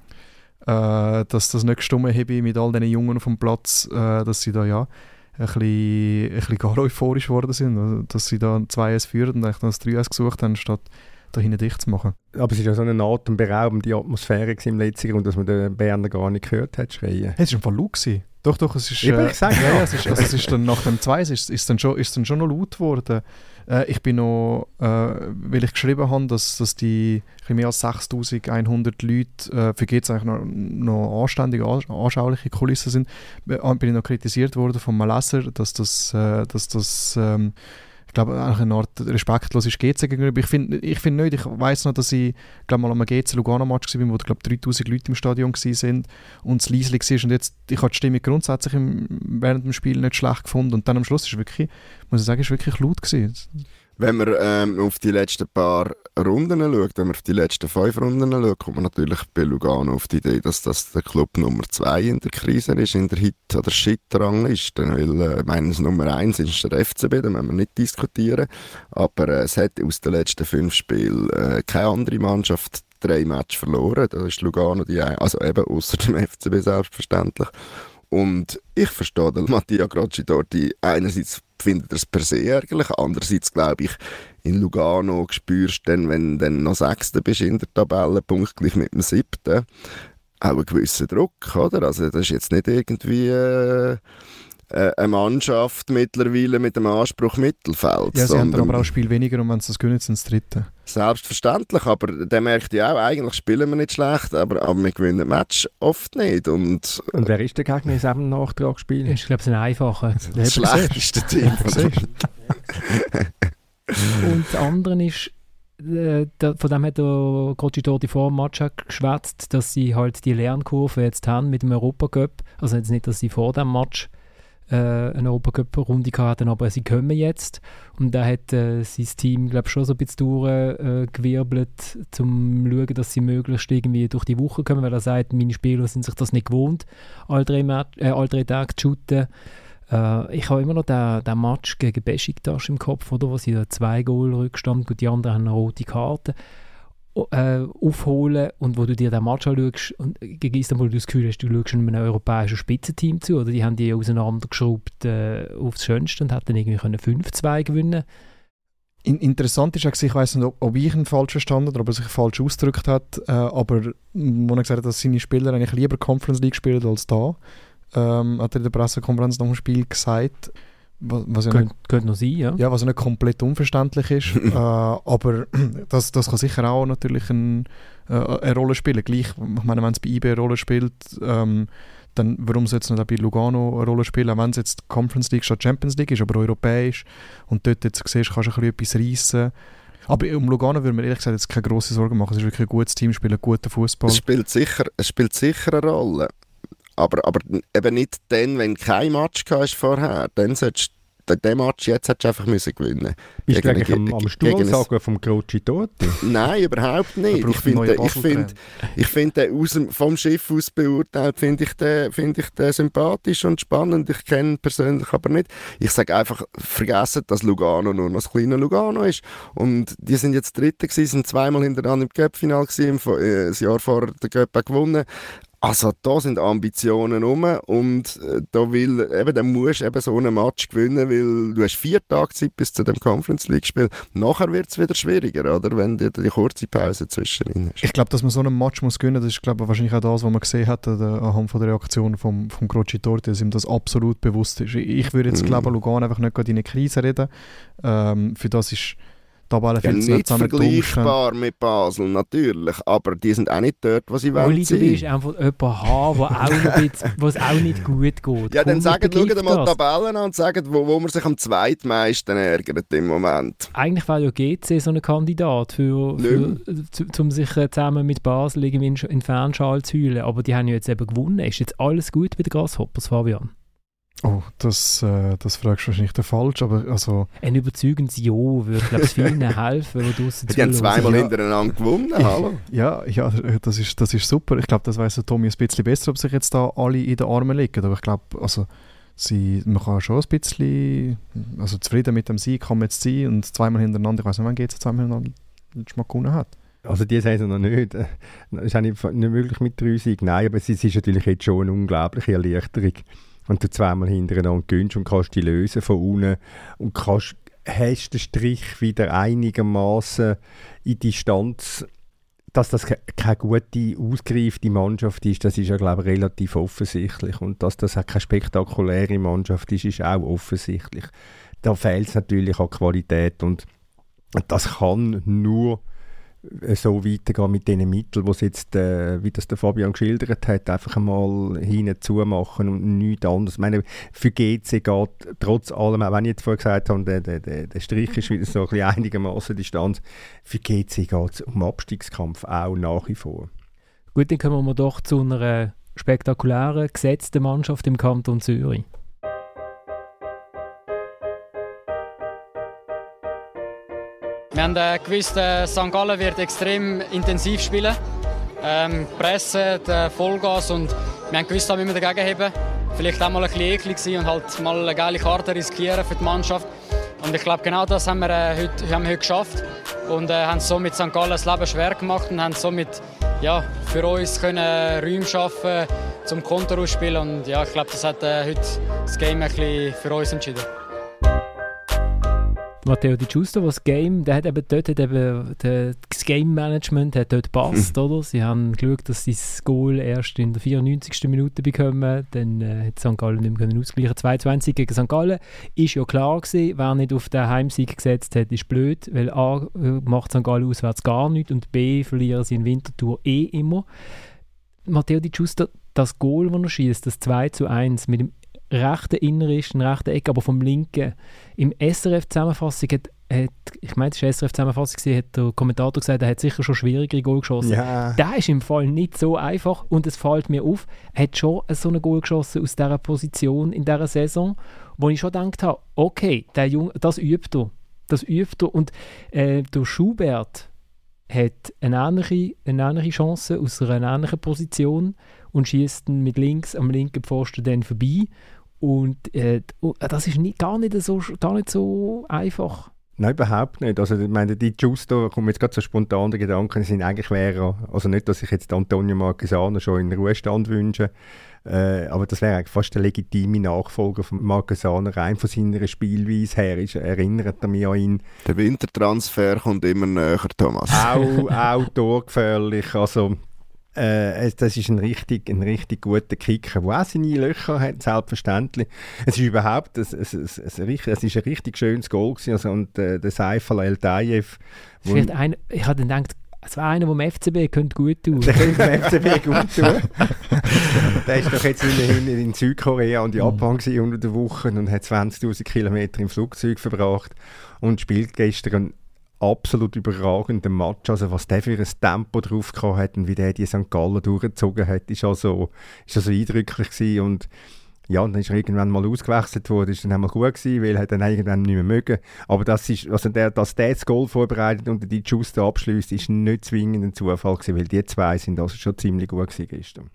äh, dass das nicht gestummen habe mit all diesen Jungen dem Platz, äh, dass sie da ja ein bisschen, ein bisschen gar euphorisch geworden sind, also, dass sie da 2-1 führen und noch das 3-1 gesucht haben, statt da hinten dicht zu machen. Aber es ist ja so eine atemberaubende Atmosphäre im letzten Grund, dass man den Berner gar nicht gehört hat schreien. Es war ein Fall laut. Doch, doch, es ist... Äh, ich sage, ja, ja, es ist, also es ist dann nach dem 2 ist, ist, dann schon, ist dann schon noch laut geworden. Äh, ich bin noch, äh, weil ich geschrieben habe, dass, dass die mehr als 6100 Leute, äh, für geht es eigentlich noch, noch anständige, anschauliche Kulissen sind, äh, bin ich noch kritisiert worden von Leser, dass das, äh, dass das ähm, ich glaube, eigentlich eine Art respektlos ist GC gegenüber. Ich finde ich find nicht, ich weiß noch, dass ich glaube mal am GC Lugano-Match war, wo glaube 3000 Leute im Stadion waren und es leislich war und jetzt, ich habe die Stimmung grundsätzlich im, während dem Spiel nicht schlecht gefunden und dann am Schluss ist wirklich, muss ich sagen, ist wirklich laut gewesen. Wenn man ähm, auf die letzten paar Runden schaut, wenn man auf die letzten fünf Runden schaut, kommt man natürlich bei Lugano auf die Idee, dass das der Club Nummer zwei in der Krise ist, in der Hit- oder Shit-Rangliste. Weil, äh, meines Nummer eins ist der FCB, da müssen wir nicht diskutieren. Aber äh, es hat aus den letzten fünf Spielen äh, keine andere Mannschaft drei Matches verloren. Da ist Lugano die, also eben außer dem FCB selbstverständlich. Und ich verstehe den Mattia Gracci dort. Einerseits findet er es per se ärgerlich, andererseits glaube ich, in Lugano spürst du dann, wenn du dann noch Sechster bist in der Tabelle, punktgleich mit dem Siebten, auch einen gewissen Druck, oder? Also das ist jetzt nicht irgendwie... Äh, eine Mannschaft mittlerweile mit dem Anspruch Mittelfeld. Ja, sie haben aber auch ein Spiel weniger und wenn sie das gewinnen, sind das dritte. Selbstverständlich, aber der merkt ja auch, eigentlich spielen wir nicht schlecht, aber, aber wir gewinnen Match oft nicht. Und, und wer ist der Gegner in diesem Nachtragsspiel? Ich glaube, es ist ein einfacher. Das schlechteste Team. und das andere ist, äh, von dem hat der vor dem Match geschwätzt, dass sie halt die Lernkurve jetzt haben mit dem Europacup. Also jetzt nicht, dass sie vor dem Match äh, eine Europacup-Runde hatten, aber sie kommen jetzt. Und da hat äh, sein Team, glaube schon so ein bisschen durchgewirbelt, äh, um zu schauen, dass sie möglichst irgendwie durch die Woche kommen, weil er sagt, meine Spieler sind sich das nicht gewohnt, alle drei, äh, alle drei Tage zu shooten. Äh, ich habe immer noch den, den Match gegen Besiktas im Kopf, oder, wo sie da zwei Goal Rückstand und die anderen haben eine rote Karte. Äh, aufholen und wo du dir den Match anschaust und gegen Istanbul du das Gefühl hast, du schaust einem europäischen Spitzenteam zu oder? Die haben die auseinandergeschraubt äh, aufs Schönste und hätten irgendwie 5-2 gewinnen. In, interessant ist auch, ich weiß nicht, ob, ob, ich ihn falsch verstanden oder ob er sich falsch ausgedrückt hat, äh, aber wo er gesagt hat, dass seine Spieler eigentlich lieber Conference League spielen als da, ähm, hat er in der Pressekonferenz nach dem Spiel gesagt, was, ja könnte, könnte noch sein, ja. Ja, was ja nicht komplett unverständlich ist. äh, aber das, das kann sicher auch natürlich ein, äh, eine Rolle spielen. Gleich, ich meine, wenn es bei IB eine Rolle spielt, ähm, dann warum soll es nicht auch bei Lugano eine Rolle spielen, auch wenn es jetzt Conference League statt Champions League ist, aber europäisch und dort jetzt siehst, kannst du ein bisschen etwas reissen. Aber um Lugano würde man ehrlich gesagt jetzt keine grosse Sorgen machen. Es ist wirklich ein gutes Team, spielt guten Fußball. Es spielt sicher, es spielt sicher eine Rolle. Aber, aber eben nicht dann, wenn kein Match hast vorher. Dann solltest den Match jetzt hättest du einfach müssen gewinnen Bist gegen, du am, am Stuhl sagen vom Croci Totti? Nein, überhaupt nicht. Ich finde, ich finde, ich finde aus dem, vom Schiff aus beurteilt, finde ich, den, finde ich den sympathisch und spannend. Ich kenne ihn persönlich aber nicht. Ich sage einfach, vergessen, dass Lugano nur noch das kleine Lugano ist. Und die sind jetzt Dritte gewesen, sind zweimal hintereinander im Cup-Final gewesen, äh, das Jahr vorher den Cup gewonnen. Also da sind Ambitionen rum und äh, da will, eben, dann musst du eben so einen Match gewinnen, weil du hast vier Tage Zeit bis zu dem Conference League Spiel. Nachher wird es wieder schwieriger, oder, wenn du die kurze Pause zwischendrin hast. Ich glaube, dass man so einen Match muss gewinnen, das ist glaube wahrscheinlich auch das, was man gesehen hat anhand von der Reaktion vom, vom Croci Torti, dass ihm das absolut bewusst ist. Ich würde jetzt mm. glaube Lugano einfach nicht gerade in eine Krise reden. Ähm, für das ist Tabelle ja, nicht vergleichbar mit Basel, natürlich, aber die sind auch nicht dort, wo sie wollen Oli, du willst einfach jemanden haben, wo, es auch nicht gut geht. Ja, dann sagen, schaut mal die Tabellen an und sagen, wo, wo man sich am zweitmeisten ärgert im Moment. Eigentlich wäre ja GC so ein Kandidat, für, für, um sich zusammen mit Basel irgendwie in, in Fernschall zu heulen, aber die haben ja jetzt eben gewonnen. Ist jetzt alles gut bei den Grasshoppers, Fabian? Oh, das, äh, das fragst du wahrscheinlich falsch, aber also... Ein überzeugendes Ja würde, glaube ich, vielen helfen, die draussen Die haben zweimal hintereinander gewonnen, hallo? ja, ja, das ist, das ist super. Ich glaube, das weiss der Tommy ein bisschen besser, ob sich jetzt da alle in den Armen liegen, aber ich glaube, also... Sie, man kann schon ein bisschen, also zufrieden mit dem Sieg kann man jetzt sein und zweimal hintereinander, ich weiß nicht, wann geht es zweimal hintereinander mal gewonnen hat. Also die Saison noch nicht. Das ist nicht möglich mit drei Siegen. Nein, aber es ist natürlich jetzt schon eine unglaubliche Erleichterung wenn du zweimal hintereinander gönnst und kannst die lösen von unten und kannst, hast den Strich wieder einigermaßen in Distanz dass das keine gute, ausgereifte Mannschaft ist, das ist ja, glaube ich, relativ offensichtlich. Und dass das auch keine spektakuläre Mannschaft ist, ist auch offensichtlich. Da fehlt es natürlich an Qualität und das kann nur so weitergehen mit diesen Mitteln, die jetzt, äh, wie das der Fabian geschildert hat, einfach einmal hinzu machen und nichts anderes. Ich meine, für GC geht trotz allem, auch wenn ich jetzt vorher gesagt habe, der, der, der Strich ist wieder so ein einigermaßen Distanz, für GC geht es um Abstiegskampf auch nach wie vor. Gut, dann kommen wir doch zu einer spektakulären, gesetzten Mannschaft im Kanton Zürich. Wir haben äh, gewusst, äh, St. Gallen wird extrem intensiv spielen. Ähm, Presse, äh, Vollgas und wir haben gewusst, da müssen wir dagegen heben. Vielleicht auch mal ein bisschen eklig sein und halt mal eine geile Karte riskieren für die Mannschaft. Und ich glaube, genau das haben wir, äh, heute, haben wir heute geschafft und äh, haben somit St. Gallen das Leben schwer gemacht und haben somit ja, für uns können Räume schaffen zum Konto ausspielen. Und ja, ich glaube, das hat äh, heute das Game ein bisschen für uns entschieden. Matteo Di Giusto, was Game, der hat eben dort hat eben das Game Management hat dort passt, mhm. oder? Sie haben geschaut, dass sie das Goal erst in der 94. Minute bekommen, dann äh, hat St. Gallen nicht mehr ausgleichen 2-20 gegen St. Gallen. Ist ja klar gewesen, wer nicht auf den Heimsieg gesetzt hat, ist blöd, weil A macht St. Gallen auswärts gar nichts und B verlieren sie in Winterthur eh immer. Matteo Di Giusto, das Goal, das er schießt, das 2 zu 1 mit dem rechten innersten, rechten Eck, aber vom linken. Im SRF-Zusammenfassung hat, hat, ich meine, es war SRF-Zusammenfassung, hat der Kommentator gesagt, er hat sicher schon schwierigere Goal geschossen. Ja. Der ist im Fall nicht so einfach und es fällt mir auf, er hat schon so einen Goal geschossen aus dieser Position in dieser Saison, wo ich schon gedacht habe, okay, der Junge, das übt er. Das übt er. Und äh, der Schubert hat eine ähnliche, eine ähnliche Chance aus einer ähnlichen Position und schießt mit links am linken Pfosten dann vorbei. Und äh, das ist nicht, gar, nicht so, gar nicht so einfach. Nein, überhaupt nicht. Also, ich meine, die Giusto, kommen jetzt gerade so spontan der Gedanken, sind eigentlich wäre, also nicht, dass ich jetzt Antonio Marquesano schon in den Ruhestand wünsche, äh, aber das wäre eigentlich fast der legitime Nachfolger von Marquesano, rein von seiner Spielweise her. Ist, erinnert er mich an ihn. Der Wintertransfer kommt immer näher, Thomas. Auch, auch torgefährlich. Also, äh, das ist ein richtig, ein richtig guter Kicker, der auch seine Löcher hat, selbstverständlich. Es ist überhaupt ein, ein, ein, ein, es ist ein richtig schönes Goal gewesen. Also, und äh, der Seifel El Tayev. Vielleicht ein, ich habe gedacht, es war einer, der dem FCB könnte gut tun. Der könnte dem FCB gut tun. der ist doch jetzt in, in, in Südkorea und Japan mhm. unter der Woche und hat 20'000 Kilometer im Flugzeug verbracht und spielt gestern absolut überragenden Match. Also was der für ein Tempo drauf hat und wie der die St. Gallen durchgezogen hat, ist also, ist also eindrücklich gewesen. Und ja, dann ist er irgendwann mal ausgewechselt worden, ist dann einmal gut gewesen, weil er dann irgendwann nicht mehr mögen. Aber das ist, also der, dass der das Goal vorbereitet und die Juste abschließt, ist nicht zwingend ein Zufall gewesen, weil die zwei sind also schon ziemlich gut gewesen gestern.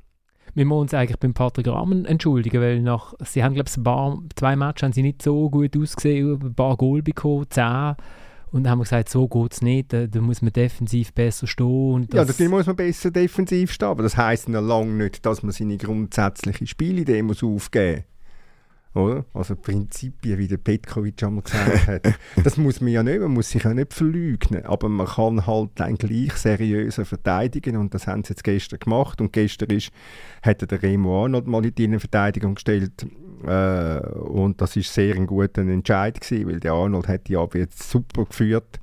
Wir müssen uns eigentlich beim Patrick Rahmen entschuldigen, weil nach, sie haben glaube ich ein paar, zwei Matches haben sie nicht so gut ausgesehen, ein paar Goal bekommen, zehn und dann haben wir gesagt, so geht es nicht, da, da, muss man defensiv besser stehen. ja, da muss man besser defensiv stehen, aber das heisst noch lange nicht, dass man seine grundsätzliche Spielidee muss aufgeben muss. Oder? Also Prinzipien, wie der Petkovic einmal gesagt hat. das muss man ja nicht, man muss sich ja nicht verleugnen, aber man kann halt dann gleich seriöser verteidigen und das haben sie jetzt gestern gemacht und gestern ist, hat der Remo Arnold mal in die Innenverteidigung gestellt äh, und das ist sehr ein guter Entscheid gewesen, weil der Arnold hat die Abwehr jetzt super geführt.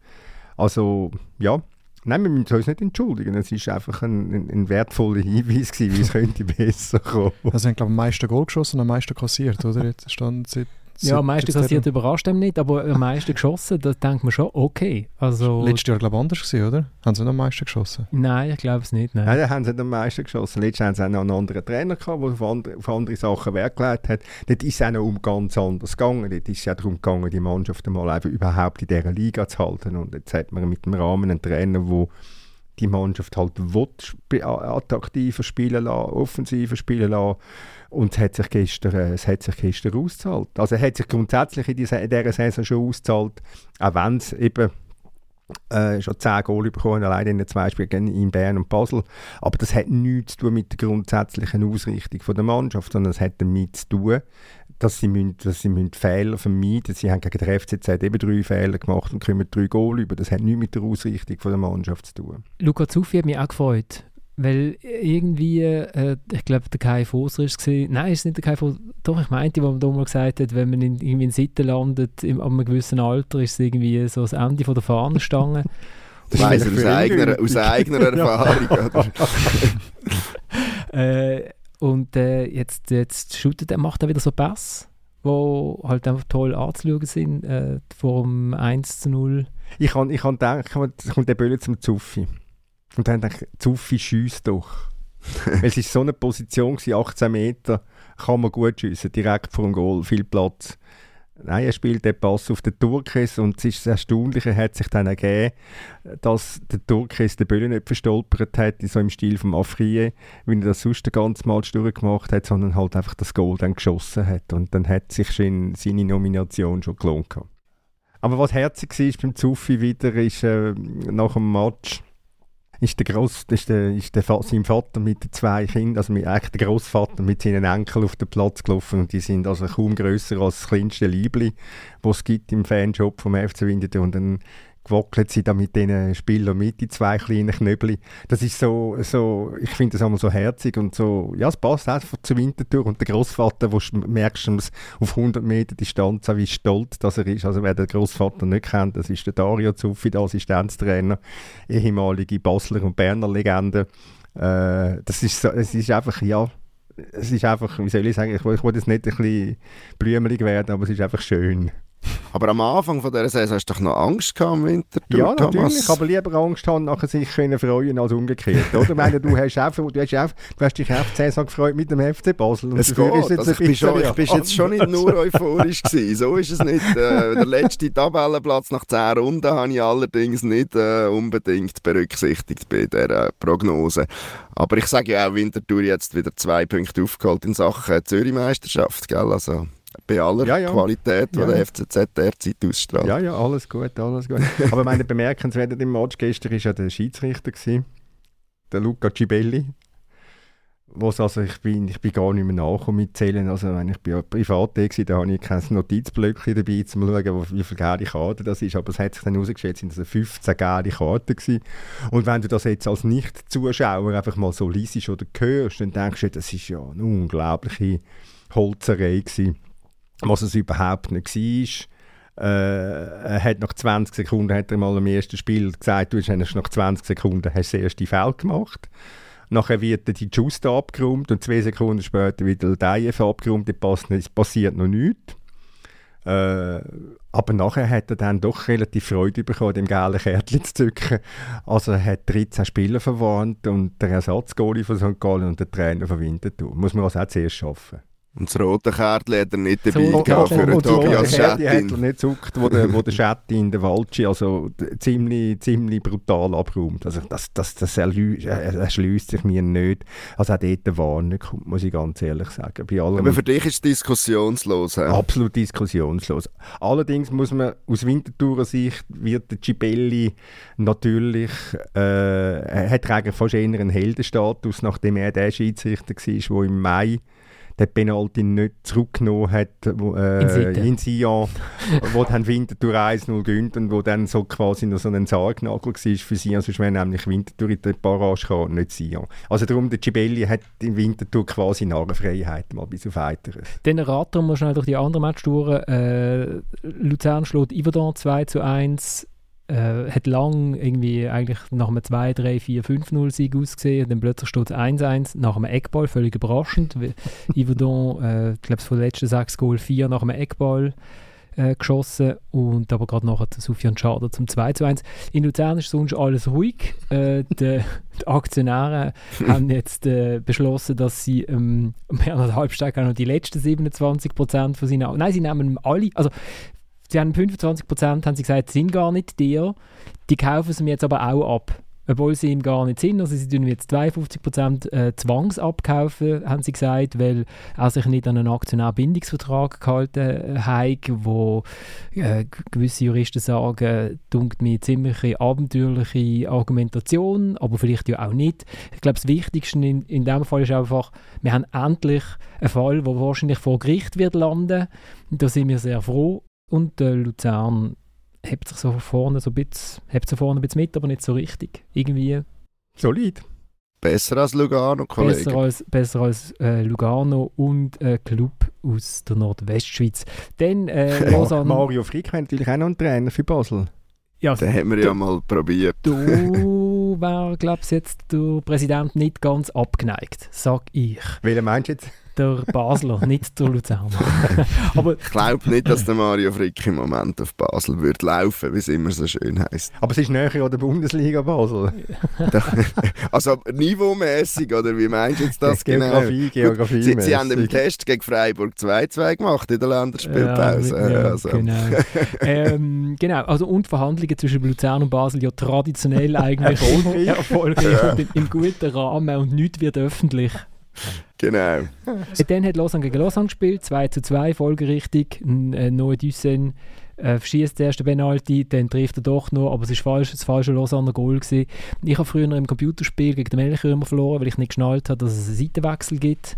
Also ja, Nein, wir müssen uns nicht entschuldigen. Es war einfach ein, ein, wertvoller Hinweis, gewesen, wie es könnte besser kommen. Also, haben, glaube am meisten Goal geschossen und am meisten kassiert, oder? Jetzt stand seit ja, am meisten kassiert überrascht einem nicht, aber am meisten geschossen, da denkt man schon, okay. Also, Letztes Jahr, glaube ich, anders gewesen, oder? Haben sie nicht am meisten geschossen? Nein, ich glaube es nicht. Nein, nein da haben sie nicht am meisten geschossen. Letztes Jahr haben sie auch noch einen anderen Trainer gehabt, der auf andere, auf andere Sachen Wert gelegt hat. Dort ist es auch noch um ganz anders gegangen. Dort ist es ja darum gegangen, die Mannschaft mal einfach überhaupt in dieser Liga zu halten. Und jetzt hat man mit dem Rahmen einen Trainer, der die Mannschaft halt will, attraktiver spielen lassen, offensiver spielen lassen. Und es hat sich gestern, äh, es hat sich gestern ausgezahlt. Also es hat sich grundsätzlich in dieser, Saison schon ausgezahlt, auch wenn es eben äh, schon 10 Goal bekommen, allein in den zwei Spielen in Bern und Basel. Aber das hat nichts zu tun mit der grundsätzlichen Ausrichtung der Mannschaft, sondern es hat damit zu tun, dass sie, müssen, dass sie müssen Fehler vermeiden Sie haben gegen den FCZ eben drei Fehler gemacht und kommen drei Goal über. Das hat nichts mit der Ausrichtung der Mannschaft zu tun. Luca Zuffi hat mich auch gefreut. Weil irgendwie, äh, ich glaube, der Kai Foser ist es. Nein, ist nicht der Kai Foser. Doch, ich meinte, wo man da mal gesagt hat, wenn man in, irgendwie in Sitten landet, im, an einem gewissen Alter, ist es irgendwie so das Ende von der Fahnenstange. das weiss er aus eigener, aus eigener Erfahrung. äh, und äh, jetzt, jetzt shootet er, macht er wieder so Pass, wo halt einfach toll anzuschauen sind, äh, vor dem 1 zu 0. Ich kann, ich kann denken, es kommt der Bölle zum Zuffi. Und dann denke ich, Zuffi schießt doch. Es ist so eine Position, 18 Meter, kann man gut schiessen, direkt vor dem Goal, viel Platz. Nein, er spielt den Pass auf den Turkis und es ist das Erstaunliche hat sich dann ergeben, dass der Turkis den Böllen nicht verstolpert hat, so im Stil vom Afriye, wie er das sonst den ganzen Match durchgemacht hat, sondern halt einfach das Goal dann geschossen hat und dann hat sich schon seine Nomination schon gelohnt. Aber was herzig war beim Zuffi wieder, ist äh, nach dem Match, ist der Gross, ist der, ist der, sein Vater mit den zwei Kindern, also mit, eigentlich der Großvater mit seinen Enkeln auf den Platz gelaufen und die sind also kaum größer als das kleinste Liebli, was es gibt im Fanshop vom FC Winterthur. Und dann gewackelt sie da mit diesen Spielern mit, die zwei kleinen Knöbel. Das ist so, so ich finde das einmal so herzig und so, ja, es passt einfach zur Wintertour und der Großvater, wo merkst du auf 100 Meter Distanz, wie stolz dass er ist. Also wer den Großvater nicht kennt, das ist der Dario Zuffi, der Assistenztrainer, ehemalige Basler und Berner Legende. Äh, das ist so, es ist einfach, ja, es ist einfach, wie soll ich sagen, ich, ich will jetzt nicht ein bisschen blümelig werden, aber es ist einfach schön. Aber am Anfang von dieser Saison hast du doch noch Angst gehabt im Winter, Ja, Thomas. natürlich, aber lieber Angst haben, nachher sich können freuen als umgekehrt. Oder? meine, du, hast auch, du, hast auch, du hast dich auf die Saison gefreut mit dem FC Basel. Und es geht. Ist also ich, bin schon, ich bin jetzt schon nicht nur euphorisch gewesen. So ist es nicht. Äh, der letzte Tabellenplatz nach 10 Runden habe ich allerdings nicht äh, unbedingt berücksichtigt bei dieser Prognose. Aber ich sage ja auch, Winterthur jetzt wieder zwei Punkte aufgeholt in Sachen Zürich-Meisterschaft. Also bei aller ja, ja. Qualität, die ja. der FCZ derzeit ausstrahlt. Ja, ja, alles gut, alles gut. Aber meine bemerkenswert im Match gestern war ja der Schiedsrichter, gewesen, der Luca Cibelli. Was also ich bin, ich bin gar nicht mehr nachgekommen mit Zählen. Also wenn ich bei privat war, da hatte ich kein Notizblöckchen dabei, um zu schauen, wie viele gelbe Karten das ist. Aber es hat sich dann herausgestellt, sind das 15 gelbe Karten gewesen. Und wenn du das jetzt als Nicht-Zuschauer einfach mal so liest oder hörst, dann denkst du, das ist ja eine unglaubliche Holzerei gewesen was es überhaupt nicht war. Äh, er hat nach 20 Sekunden hat er mal im ersten Spiel gesagt, du hast nach 20 Sekunden hast das erste Foul gemacht. Nachher wird die Juste abgeräumt und zwei Sekunden später wieder der DF abgeräumt. Es passiert noch nichts. Äh, aber nachher hat er dann doch relativ Freude bekommen, dem gelben Kärtchen zu zücken. Also er hat 13 Spieler verwarnt und der Ersatzgoalie von St. Gallen und der Trainer von Winterthur. Muss man also auch zuerst schaffen. Und das rote Kärtchen hat er nicht dabei so, gehabt für den Tobias Schettin. hat er nicht zuckt, wo der, wo der Schettin, der Walci, also ziemlich, ziemlich brutal abräumt. Also das, das, das erschließt sich mir nicht. Also auch dort Warnung kommt, muss ich ganz ehrlich sagen. Bei allem, Aber für dich ist es diskussionslos. He? Absolut diskussionslos. Allerdings muss man aus Winterthurer Sicht wird der Cibelli natürlich, äh, er hat eigentlich fast eher einen Heldenstatus, nachdem er der Schiedsrichter war, der im Mai den Penalty nicht zurückgenommen hat wo, äh, in Sion, wo dann Winterthur 1-0 gönnt und wo dann so quasi noch so ein Sargnagel war für Sion, sonst wäre nämlich Winterthur in der Barrage gekommen, nicht Sion. Also darum, der Cibelli hat in Winterthur quasi Narrenfreiheit, mal bis auf weiteres. Dann raten wir schnell durch die anderen Match durch. Äh, Luzern schlägt Iverdon 2 zu 1 äh, hat lang irgendwie eigentlich nach einem 2, 3, 4, 5-0 Sieg ausgesehen und dann plötzlich steht es 1-1 nach einem Eckball, völlig überraschend. Yverdon, äh, ich glaube, von den letzten sechs Goal 4 nach einem Eckball äh, geschossen und aber gerade nachher Sufjan Schader zum 2 1. In Luzern ist sonst alles ruhig. Äh, die, die, Aktionäre haben jetzt äh, beschlossen, dass sie ähm, Bernhard Halbsteg auch noch die letzten 27 Prozent von seinen... Nein, sie nehmen alle... Also sie haben 25 Prozent, haben sie gesagt, sind gar nicht dir. Die kaufen sie mir jetzt aber auch ab. Obwohl sie ihm gar nicht sind. Also sie tun jetzt 52 Prozent äh, zwangsabkaufen, haben sie gesagt, weil er sich nicht an einen Aktionärbindungsvertrag gehalten hat, wo äh, gewisse Juristen sagen, dunkt mir ziemlich abenteuerliche Argumentation, aber vielleicht ja auch nicht. Ich glaube, das Wichtigste in, in dem Fall ist einfach, wir haben endlich einen Fall, der wahrscheinlich vor Gericht wird landen. Da sind wir sehr froh und äh, Luzern hebt sich so vorne so ein bisschen, hebt sich vorne ein bisschen mit, aber nicht so richtig. Irgendwie. Solid. Besser als Lugano, Kollege. Besser als, besser als äh, Lugano und äh, Club aus der Nordwestschweiz. Dann äh, Lausanne. Mario Frick wäre natürlich auch noch ein Trainer für Basel. Ja, Den haben wir ja mal probiert. Du wärst, glaube ich, jetzt der Präsident nicht ganz abgeneigt, sag ich. Welchen meinst du jetzt? Der Basler, nicht der Luzerner. Aber ich glaube nicht, dass der Mario Frick im Moment auf Basel wird laufen, wie es immer so schön heißt. Aber es ist näher an der Bundesliga Basel. also niveaumäßig oder wie meinst du jetzt das Geografie, genau? Geografie. Sie, sie, haben im Test gegen Freiburg 2-2 gemacht in der Länderspielpause. Ja, ja, also. genau. ähm, genau, also und Verhandlungen zwischen Luzern und Basel ja traditionell eigentlich erfolgreich ja. und im, im guten Rahmen und nichts wird öffentlich. Genau. Dann hat Lausanne gegen Lausanne gespielt, 2 zu 2, folgerichtig. Äh, Noah Düssen äh, schießt den ersten Penalty, dann trifft er doch noch, aber es war falsch, das falsche Lausanne Goal gewesen. Ich habe früher im Computerspiel gegen den Melchürmer verloren, weil ich nicht geschnallt habe, dass es einen Seitenwechsel gibt.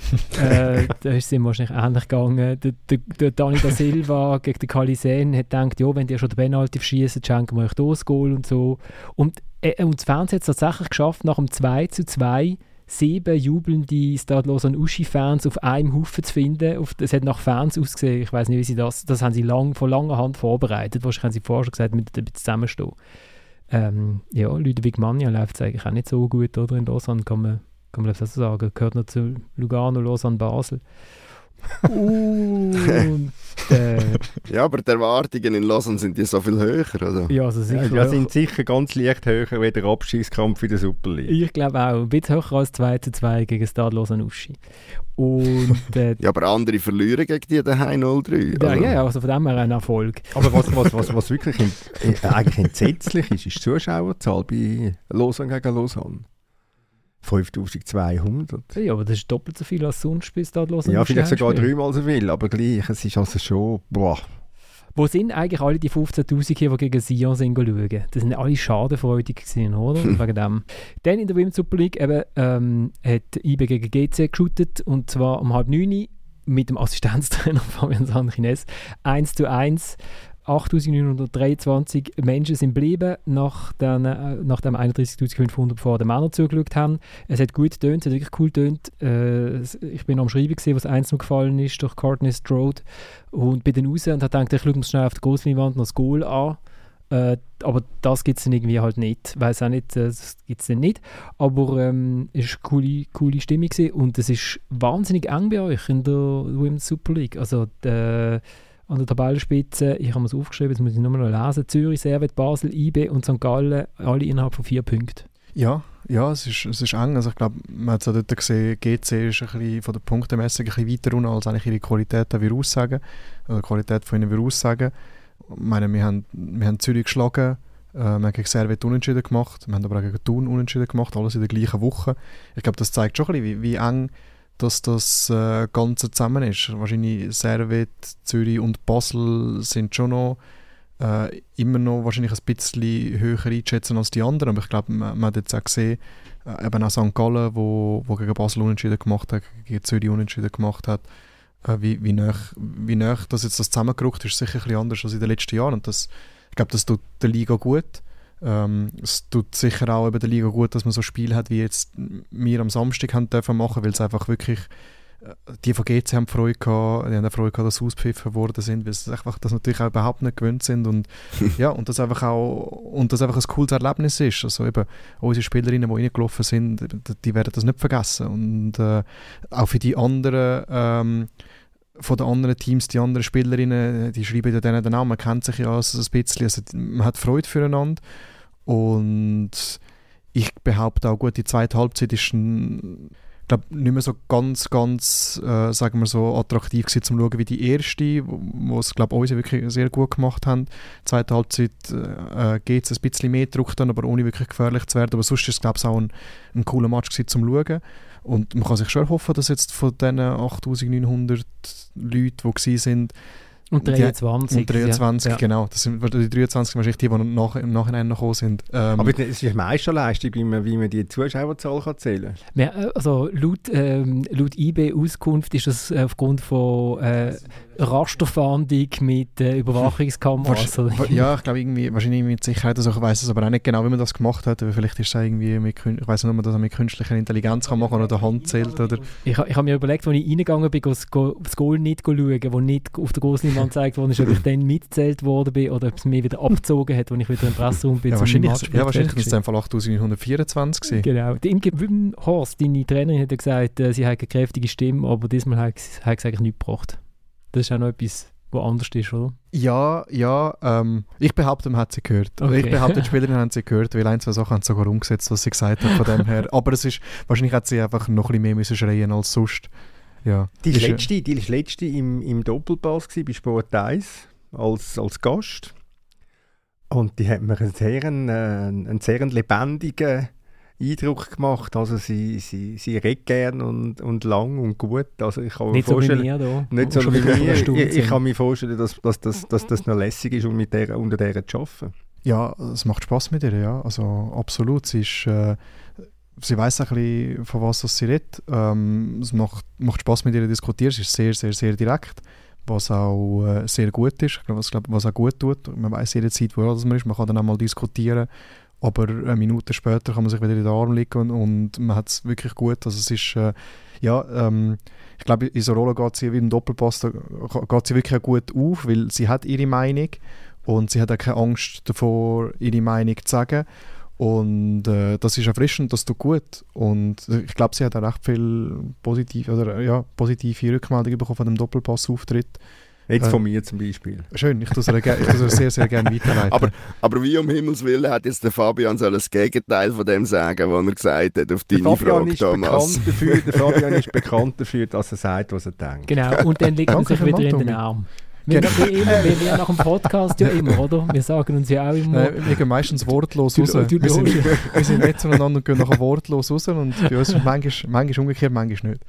äh, da ist es ihm wahrscheinlich ähnlich gegangen. Der, der, der Dani da Silva gegen den Kalisen hat gedacht, ja, wenn die schon den Penalty verschießen, schenken wir euch das Goal und so. Und, äh, und das Fernsehen hat es tatsächlich geschafft, nach dem 2 zu 2 sieben jubelnde Stadlos an Uschi-Fans auf einem Haufen zu finden. Es hat nach Fans ausgesehen. Ich weiß nicht, wie sie das. Das haben sie lang, von langer Hand vorbereitet. Wahrscheinlich haben sie vorher schon gesagt, wir müssen zusammenstehen. Ähm, ja, Ludwig Manja läuft es eigentlich auch nicht so gut, oder? In Lausanne kann man, kann man so sagen. Gehört noch zu Lugano, Lausanne, Basel. Und, äh, ja, aber die Erwartungen in Lausanne sind ja so viel höher, oder? Ja, also sicher. Ja, sind sicher ganz leicht höher wie der Abschießkampf in der Super League. Ich glaube auch. Ein bisschen höher als 2 zu 2 gegen Stade Lausanne Uschi. Und, äh, ja, aber andere verlieren gegen die daheim 0-3. Ja, also. ja, also von dem her ein Erfolg. Aber was, was, was, was wirklich in, äh, eigentlich entsetzlich ist, ist die Zuschauerzahl bei Lausanne gegen Lausanne. 5200. Ja, aber das ist doppelt so viel als sonst bis da los. Ja, vielleicht sogar dreimal so viel, aber gleich, es ist also schon, boah. Wo sind eigentlich alle die 15'000 hier, die gegen Sion sind schauen? Das sind alle schadenfreudig gewesen, oder? Wegen dem. Dann in der Women's Super League eben, ähm, hat IB gegen GC geshootet und zwar um halb neun mit dem Assistenztrainer Fabian Sanchines 1 zu 1 8.923 Menschen sind geblieben, nach, äh, nach dem 31.500 vor den Männern zugeschaut haben. Es hat gut getönt, es hat wirklich cool getönt. Äh, ich bin am Schreiben, gewesen, was noch gefallen ist durch Courtney Strode und bin dann raus und habe gedacht, ich schaue mir schnell auf die Großleinwand noch das Goal an. Äh, aber das gibt es dann irgendwie halt nicht. Ich weiß auch nicht, äh, das gibt es dann nicht. Aber ähm, es war eine coole, coole Stimmung gewesen. und es ist wahnsinnig eng bei euch in der Women's Super League. Also die, an der Tabellenspitze, ich habe es aufgeschrieben, jetzt muss ich nur noch lesen, Zürich, Servet, Basel, IB und St. Gallen, alle innerhalb von vier Punkten. Ja, ja, es ist, es ist eng. Also ich glaube, man hat es dort gesehen, GC ist ein bisschen von der Punktemessung ein bisschen weiter runter, als eigentlich ihre Qualität wir aussagen, oder die Qualität von ihnen wir aussagen. Ich meine, wir haben, wir haben Zürich geschlagen, äh, wir haben gegen Servet unentschieden gemacht, wir haben aber auch gegen Thun unentschieden gemacht, alles in der gleichen Woche. Ich glaube, das zeigt schon ein bisschen, wie, wie eng dass das äh, Ganze zusammen ist. Wahrscheinlich Servet, Zürich und Basel sind schon noch äh, immer noch wahrscheinlich ein bisschen höher einschätzen als die anderen, aber ich glaube, man, man, hat jetzt auch gesehen, äh, eben auch St. Gallen, wo, wo gegen Basel unentschieden gemacht hat, gegen Zürich unentschieden gemacht hat, äh, wie, wie, nah, wie nah das jetzt das zusammengerückt ist, sicher ein bisschen anders als in den letzten Jahren und das, ich glaube, das tut der Liga gut ähm, es tut sicher auch über der Liga gut, dass man so Spiele hat, wie jetzt wir am Samstag haben dürfen machen, weil es einfach wirklich äh, die von GC haben Freude gehabt, die haben Freude gehabt, dass sie ausgepfiffen worden sind, weil sie einfach das natürlich auch überhaupt nicht gewöhnt sind und ja, und das einfach auch und das einfach ein cooles Erlebnis ist. Also eben unsere Spielerinnen, die reingelaufen sind, die werden das nicht vergessen und äh, auch für die anderen ähm, von den anderen Teams, die anderen Spielerinnen, die schreiben ja denen den Namen, man kennt sich ja also ein bisschen, also man hat Freude füreinander und ich behaupte auch gut, die zweite Halbzeit ist ein, glaub, nicht mehr so ganz, ganz, äh, sagen wir so, attraktiv gewesen, zum schauen wie die erste, wo, es, glaube ich, wirklich sehr gut gemacht haben. Die zweite Halbzeit äh, geht es ein bisschen mehr Druck dann, aber ohne wirklich gefährlich zu werden. Aber sonst ist es, glaube ich, auch ein, ein cooler Match gewesen, zum schauen. Und man kann sich schon hoffen, dass jetzt von diesen 8900 Leuten, die waren, und 23. Und 23, ja. genau. Das sind, die 23 wahrscheinlich die, die nach, im Nachhinein noch gekommen sind. Ähm, Aber es ist eine Meisterleistung, wie man, wie man die Zuschauerzahl kann zählen kann. Äh, also laut, ähm, laut IB-Auskunft ist das aufgrund von äh, Rasterfahndung mit äh, Überwachungskameras. ja, ich glaube irgendwie, wahrscheinlich mit Sicherheit, also ich weiß es aber auch nicht genau, wie man das gemacht hat, aber vielleicht ist es irgendwie mit, ich weiß nicht, ob man das mit künstlicher Intelligenz kann machen oder Hand zählt oder... Ich, ich habe mir überlegt, als ich reingegangen bin, das Goal nicht schauen, wo nicht auf der großen angezeigt worden ist, ob ich dann mitgezählt worden bin oder ob es mir wieder abgezogen hat, als ich wieder im Pressraum bin. Ja, wahrscheinlich, ja, wahrscheinlich ist es einfach 8924 Genau. Die Imke Wimhorst, deine Trainerin, hat gesagt, äh, sie hat eine kräftige Stimme, aber diesmal hat, hat sie eigentlich nichts gebracht. Das ist auch noch etwas, was anders ist, oder? Ja, ja. Ähm, ich behaupte, man hat sie gehört. Okay. Ich behaupte, die Spielerinnen haben sie gehört, weil ein, zwei Sachen haben sie sogar umgesetzt, was sie gesagt hat von dem her. Aber es ist, wahrscheinlich hat sie einfach noch ein bisschen mehr müssen schreien als sonst. Ja. Die ist letzte, die ist letzte im, im Doppelpass bei Sport 1 als, als Gast. Und die hat mir einen sehr, einen, einen sehr lebendigen Eindruck gemacht. Also sie, sie, sie redet gern und, und lang und gut. Also ich kann nicht mir vorstellen, so wie mir da. Nicht so wie mir. Ich, ich, kann mir vorstellen, dass, dass, dass, dass das noch lässig ist, um mit der, unter der zu arbeiten. Ja, es macht Spaß mit ihr, ja. Also absolut. Sie ist... Äh, sie weiß ein bisschen, von was sie redet. Ähm, es macht, macht Spaß mit ihr zu diskutieren. Sie ist sehr, sehr, sehr direkt, was auch äh, sehr gut ist. Was, glaub, was auch gut tut. Man weiß jederzeit, wo man ist. Man kann dann auch mal diskutieren aber eine Minute später kann man sich wieder in den Arm legen und, und man hat es wirklich gut. Also es ist, äh, ja, ähm, ich glaube, in so Rolle geht sie wie ein Doppelpass, geht sie wirklich gut auf, weil sie hat ihre Meinung und sie hat auch keine Angst davor, ihre Meinung zu sagen. Und äh, das ist erfrischend, das tut gut. Und ich glaube, sie hat auch recht viel positive, oder, ja, positive Rückmeldungen bekommen von dem Doppelpass-Auftritt. Jetzt äh, von mir zum Beispiel. Schön, ich tue es sehr, sehr gerne weiterleiten. aber, aber wie um Himmels Willen hat jetzt der Fabian soll das Gegenteil von dem sagen, was er gesagt hat auf deine der Frage, Thomas. Dafür, der Fabian ist bekannt dafür, dass er sagt, was er denkt. Genau, und dann legt er sich wieder in den Arm. Wir, genau. wir, immer, wir, wir nach dem Podcast ja immer, oder? Wir sagen uns ja auch immer... Äh, wir gehen meistens wortlos raus. Du, wir, sind, wir sind nett zueinander und gehen nachher wortlos raus und bei uns ist manchmal, manchmal umgekehrt, manchmal nicht.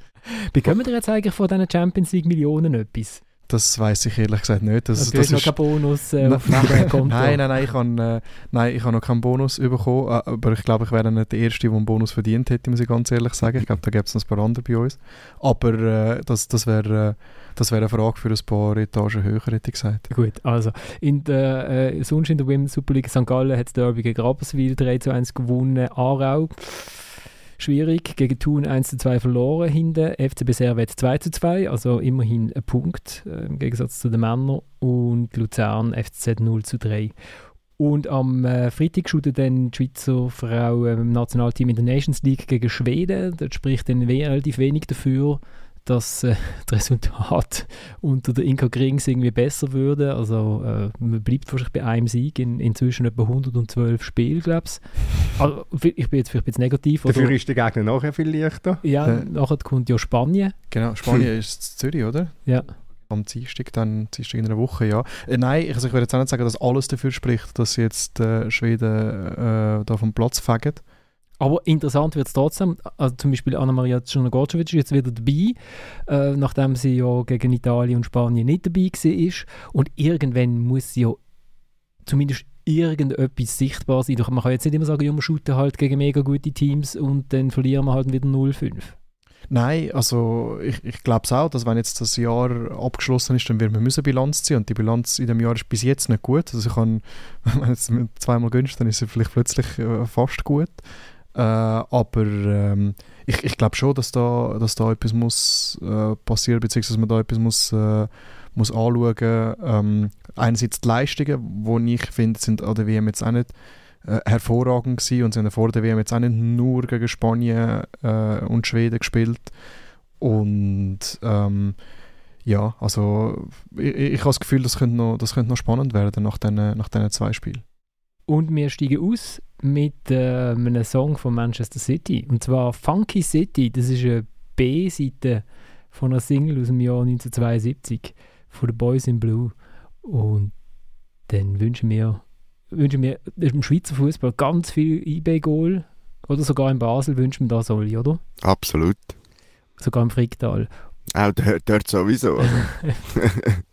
Bekommen wir jetzt eigentlich von diesen Champions League Millionen etwas? Das weiß ich ehrlich gesagt nicht. Das, okay, das ist noch kein Bonus äh, auf nein, Konto. Nein, nein, nein, ich habe äh, hab noch keinen Bonus bekommen, äh, aber ich glaube, ich wäre nicht der Erste, der einen Bonus verdient hätte, muss ich ganz ehrlich sagen. Ich glaube, da gibt es noch ein paar andere bei uns. Aber äh, das, das wäre... Äh, das wäre eine Frage für ein paar Etagen höher, hätte ich gesagt. Gut, also in der, äh, sonst in der Women's Super League St. Gallen hat es Derby gegen Rapperswil 3 zu 1 gewonnen. Aarau schwierig. Gegen Thun 1 zu 2 verloren hinten. FCB Servet 2 zu 2, also immerhin ein Punkt äh, im Gegensatz zu den Männern. Und Luzern FCZ 0 zu 3. Und am äh, Freitag shootet dann die Schweizer Frau im Nationalteam in der Nations League gegen Schweden. Dort spricht dann relativ wenig dafür, dass äh, das Resultat unter der Inka Grings irgendwie besser würde. Also äh, man bleibt wahrscheinlich bei einem Sieg in inzwischen etwa 112 Spielen, glaube ich. Also, ich bin jetzt vielleicht ein bisschen negativ. Dafür oder? ist der Gegner nachher viel leichter. Ja, äh. nachher kommt ja Spanien. Genau, Spanien ist Zürich, oder? Ja. Am Dienstag, dann Dienstag in einer Woche, ja. Äh, nein, also ich würde jetzt auch nicht sagen, dass alles dafür spricht, dass jetzt äh, Schweden äh, da vom Platz fegen. Aber interessant wird es trotzdem. Also zum Beispiel Anna-Maria Czernogorcevic ist jetzt wieder dabei, äh, nachdem sie ja gegen Italien und Spanien nicht dabei war. Und irgendwann muss sie ja zumindest irgendetwas sichtbar sein. Man kann jetzt nicht immer sagen, ja, wir shooten halt gegen mega gute Teams und dann verlieren wir halt wieder 0-5. Nein, also ich, ich glaube es auch, dass wenn jetzt das Jahr abgeschlossen ist, dann wird man müssen Bilanz ziehen und die Bilanz in dem Jahr ist bis jetzt nicht gut. Also ich kann, wenn jetzt zweimal gönnst, dann ist sie vielleicht plötzlich äh, fast gut. Äh, aber ähm, ich, ich glaube schon, dass da, dass da etwas muss äh, passieren, beziehungsweise man da etwas muss, äh, muss anschauen. Ähm, einerseits die Leistungen, die ich finde, sind an der WM jetzt auch nicht äh, hervorragend gewesen und sind vor der WM jetzt auch nicht nur gegen Spanien äh, und Schweden gespielt. Und ähm, ja, also ich, ich habe das Gefühl, das könnte noch, das könnte noch spannend werden nach diesen nach zwei Spielen. Und wir steigen aus mit äh, einem Song von Manchester City. Und zwar Funky City. Das ist eine B-Seite von einer Single aus dem Jahr 1972 von The Boys in Blue. Und dann wünschen wir, wünschen wir im Schweizer Fußball ganz viel IB-Goal. Oder sogar in Basel wünschen wir das alle, oder? Absolut. Sogar im Fricktal. Auch dort, dort sowieso.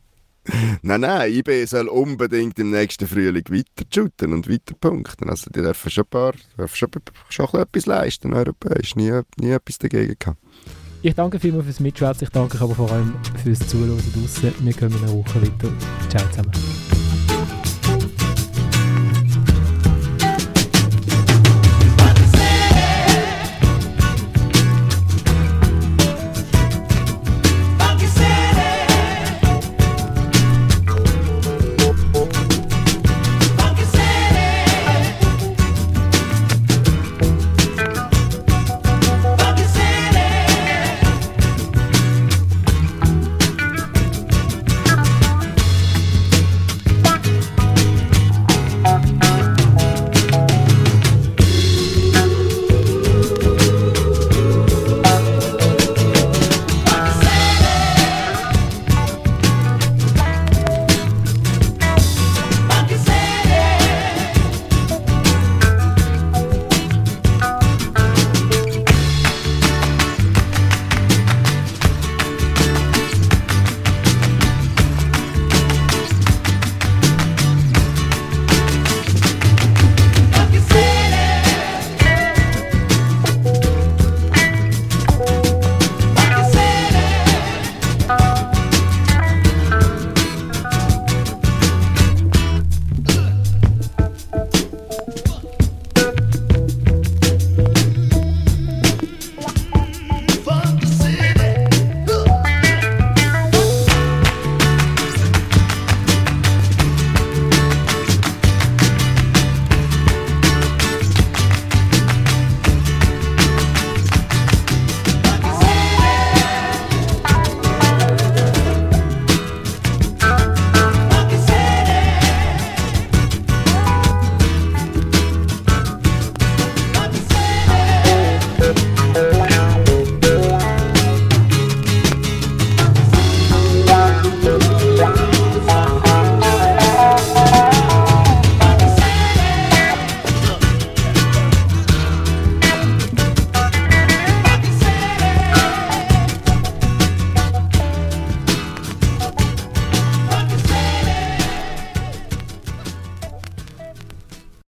nein, nein, IB soll unbedingt im nächsten Frühling weiter shooten und weiter punkten. Also die dürfen schon, ein paar, dürfen schon, schon etwas leisten, europäisch. Nie, nie etwas dagegen gehabt. Ich danke vielmals fürs Mitschwätzen, ich danke aber vor allem fürs Zuhören draußen. Wir kommen in einer Woche weiter. Ciao zusammen.